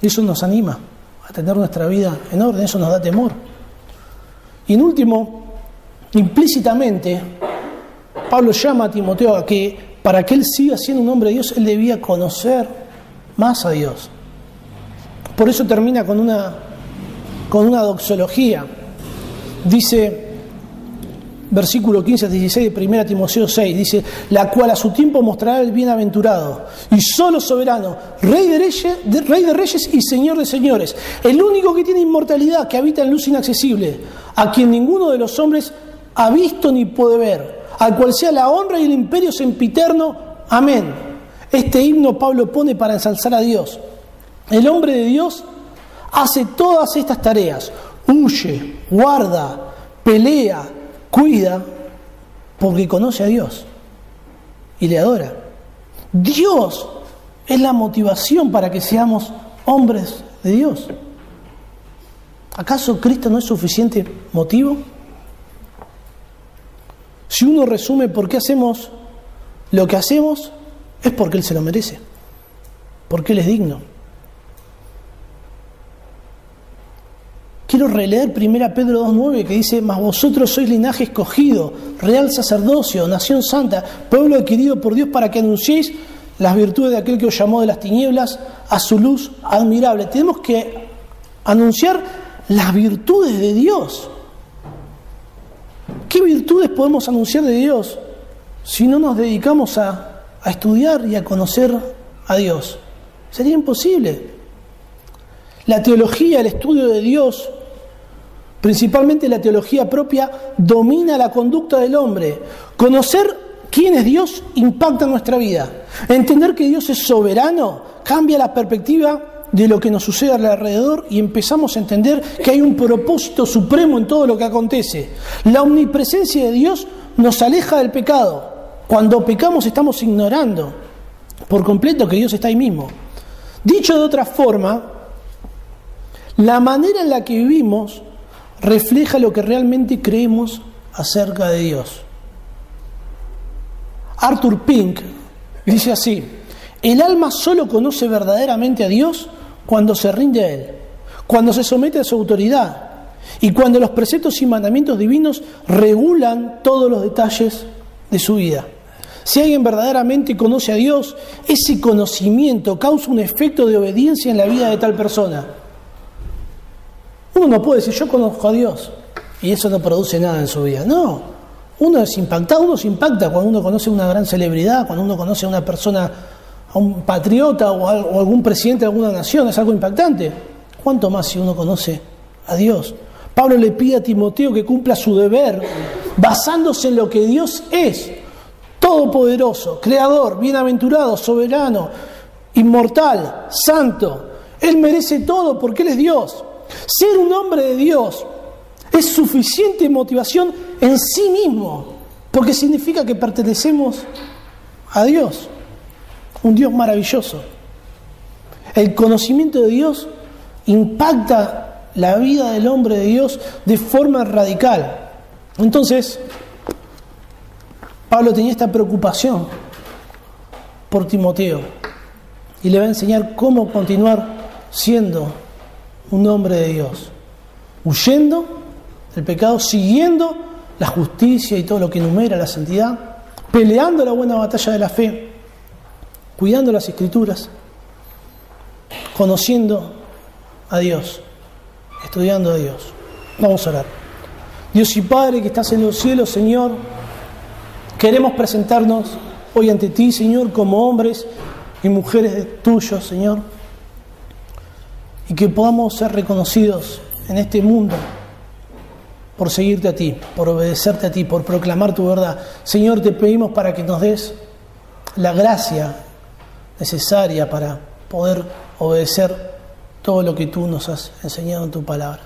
Eso nos anima a tener nuestra vida en orden, eso nos da temor. Y en último, implícitamente, Pablo llama a Timoteo a que para que él siga siendo un hombre de Dios, él debía conocer más a Dios. Por eso termina con una, con una doxología. Dice, versículo 15 a 16 de 1 Timoteo 6, dice, la cual a su tiempo mostrará el bienaventurado y solo soberano, rey de, reyes, rey de reyes y señor de señores, el único que tiene inmortalidad, que habita en luz inaccesible, a quien ninguno de los hombres ha visto ni puede ver, al cual sea la honra y el imperio sempiterno. Amén. Este himno Pablo pone para ensalzar a Dios. El hombre de Dios hace todas estas tareas, huye, guarda, pelea, cuida porque conoce a Dios y le adora. Dios es la motivación para que seamos hombres de Dios. ¿Acaso Cristo no es suficiente motivo? Si uno resume por qué hacemos lo que hacemos, es porque Él se lo merece, porque Él es digno. Quiero releer 1 Pedro 2.9 que dice, mas vosotros sois linaje escogido, real sacerdocio, nación santa, pueblo adquirido por Dios para que anunciéis las virtudes de aquel que os llamó de las tinieblas a su luz admirable. Tenemos que anunciar las virtudes de Dios. ¿Qué virtudes podemos anunciar de Dios si no nos dedicamos a, estudiar y a conocer a Dios? Sería imposible. La teología, el estudio de Dios, principalmente la teología propia, domina la conducta del hombre. Conocer quién es Dios impacta nuestra vida. Entender que Dios es soberano cambia la perspectiva de lo que nos sucede alrededor y empezamos a entender que hay un propósito supremo en todo lo que acontece. La omnipresencia de Dios nos aleja del pecado. Cuando pecamos estamos ignorando por completo que Dios está ahí mismo. Dicho de otra forma, la manera en la que vivimos refleja lo que realmente creemos acerca de Dios. Arthur Pink dice así, el alma solo conoce verdaderamente a Dios cuando se rinde a Él, cuando se somete a su autoridad y cuando los preceptos y mandamientos divinos regulan todos los detalles de su vida. Si alguien verdaderamente conoce a Dios, ese conocimiento causa un efecto de obediencia en la vida de tal persona. Uno no puede decir, yo conozco a Dios, y eso no produce nada en su vida. No, uno es impactado, uno se impacta cuando uno conoce a una gran celebridad, cuando uno conoce a una persona, a un patriota o, o algún presidente de alguna nación, es algo impactante. ¿Cuánto más si uno conoce a Dios? Pablo le pide a Timoteo que cumpla su deber basándose en lo que Dios es, todopoderoso, creador, bienaventurado, soberano, inmortal, santo. Él merece todo porque Él es Dios. Ser un hombre de Dios es suficiente motivación en sí mismo, porque significa que pertenecemos a Dios, un Dios maravilloso. El conocimiento de Dios impacta la vida del hombre de Dios de forma radical. Entonces, Pablo tenía esta preocupación por Timoteo y le va a enseñar cómo continuar siendo un hombre de Dios, huyendo del pecado, siguiendo la justicia y todo lo que enumera la santidad, peleando la buena batalla de la fe, cuidando las escrituras, conociendo a Dios, estudiando a Dios. Vamos a orar. Dios y Padre que estás en los cielos, Señor, queremos presentarnos hoy ante ti, Señor, como hombres y mujeres tuyos, Señor, y que podamos ser reconocidos en este mundo por seguirte a ti, por obedecerte a ti, por proclamar tu verdad. Señor, te pedimos para que nos des la gracia necesaria para poder obedecer todo lo que tú nos has enseñado en tu palabra.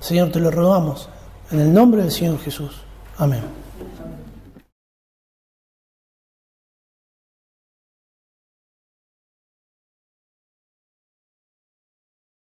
Señor, te lo rogamos en el nombre del Señor Jesús. Amén.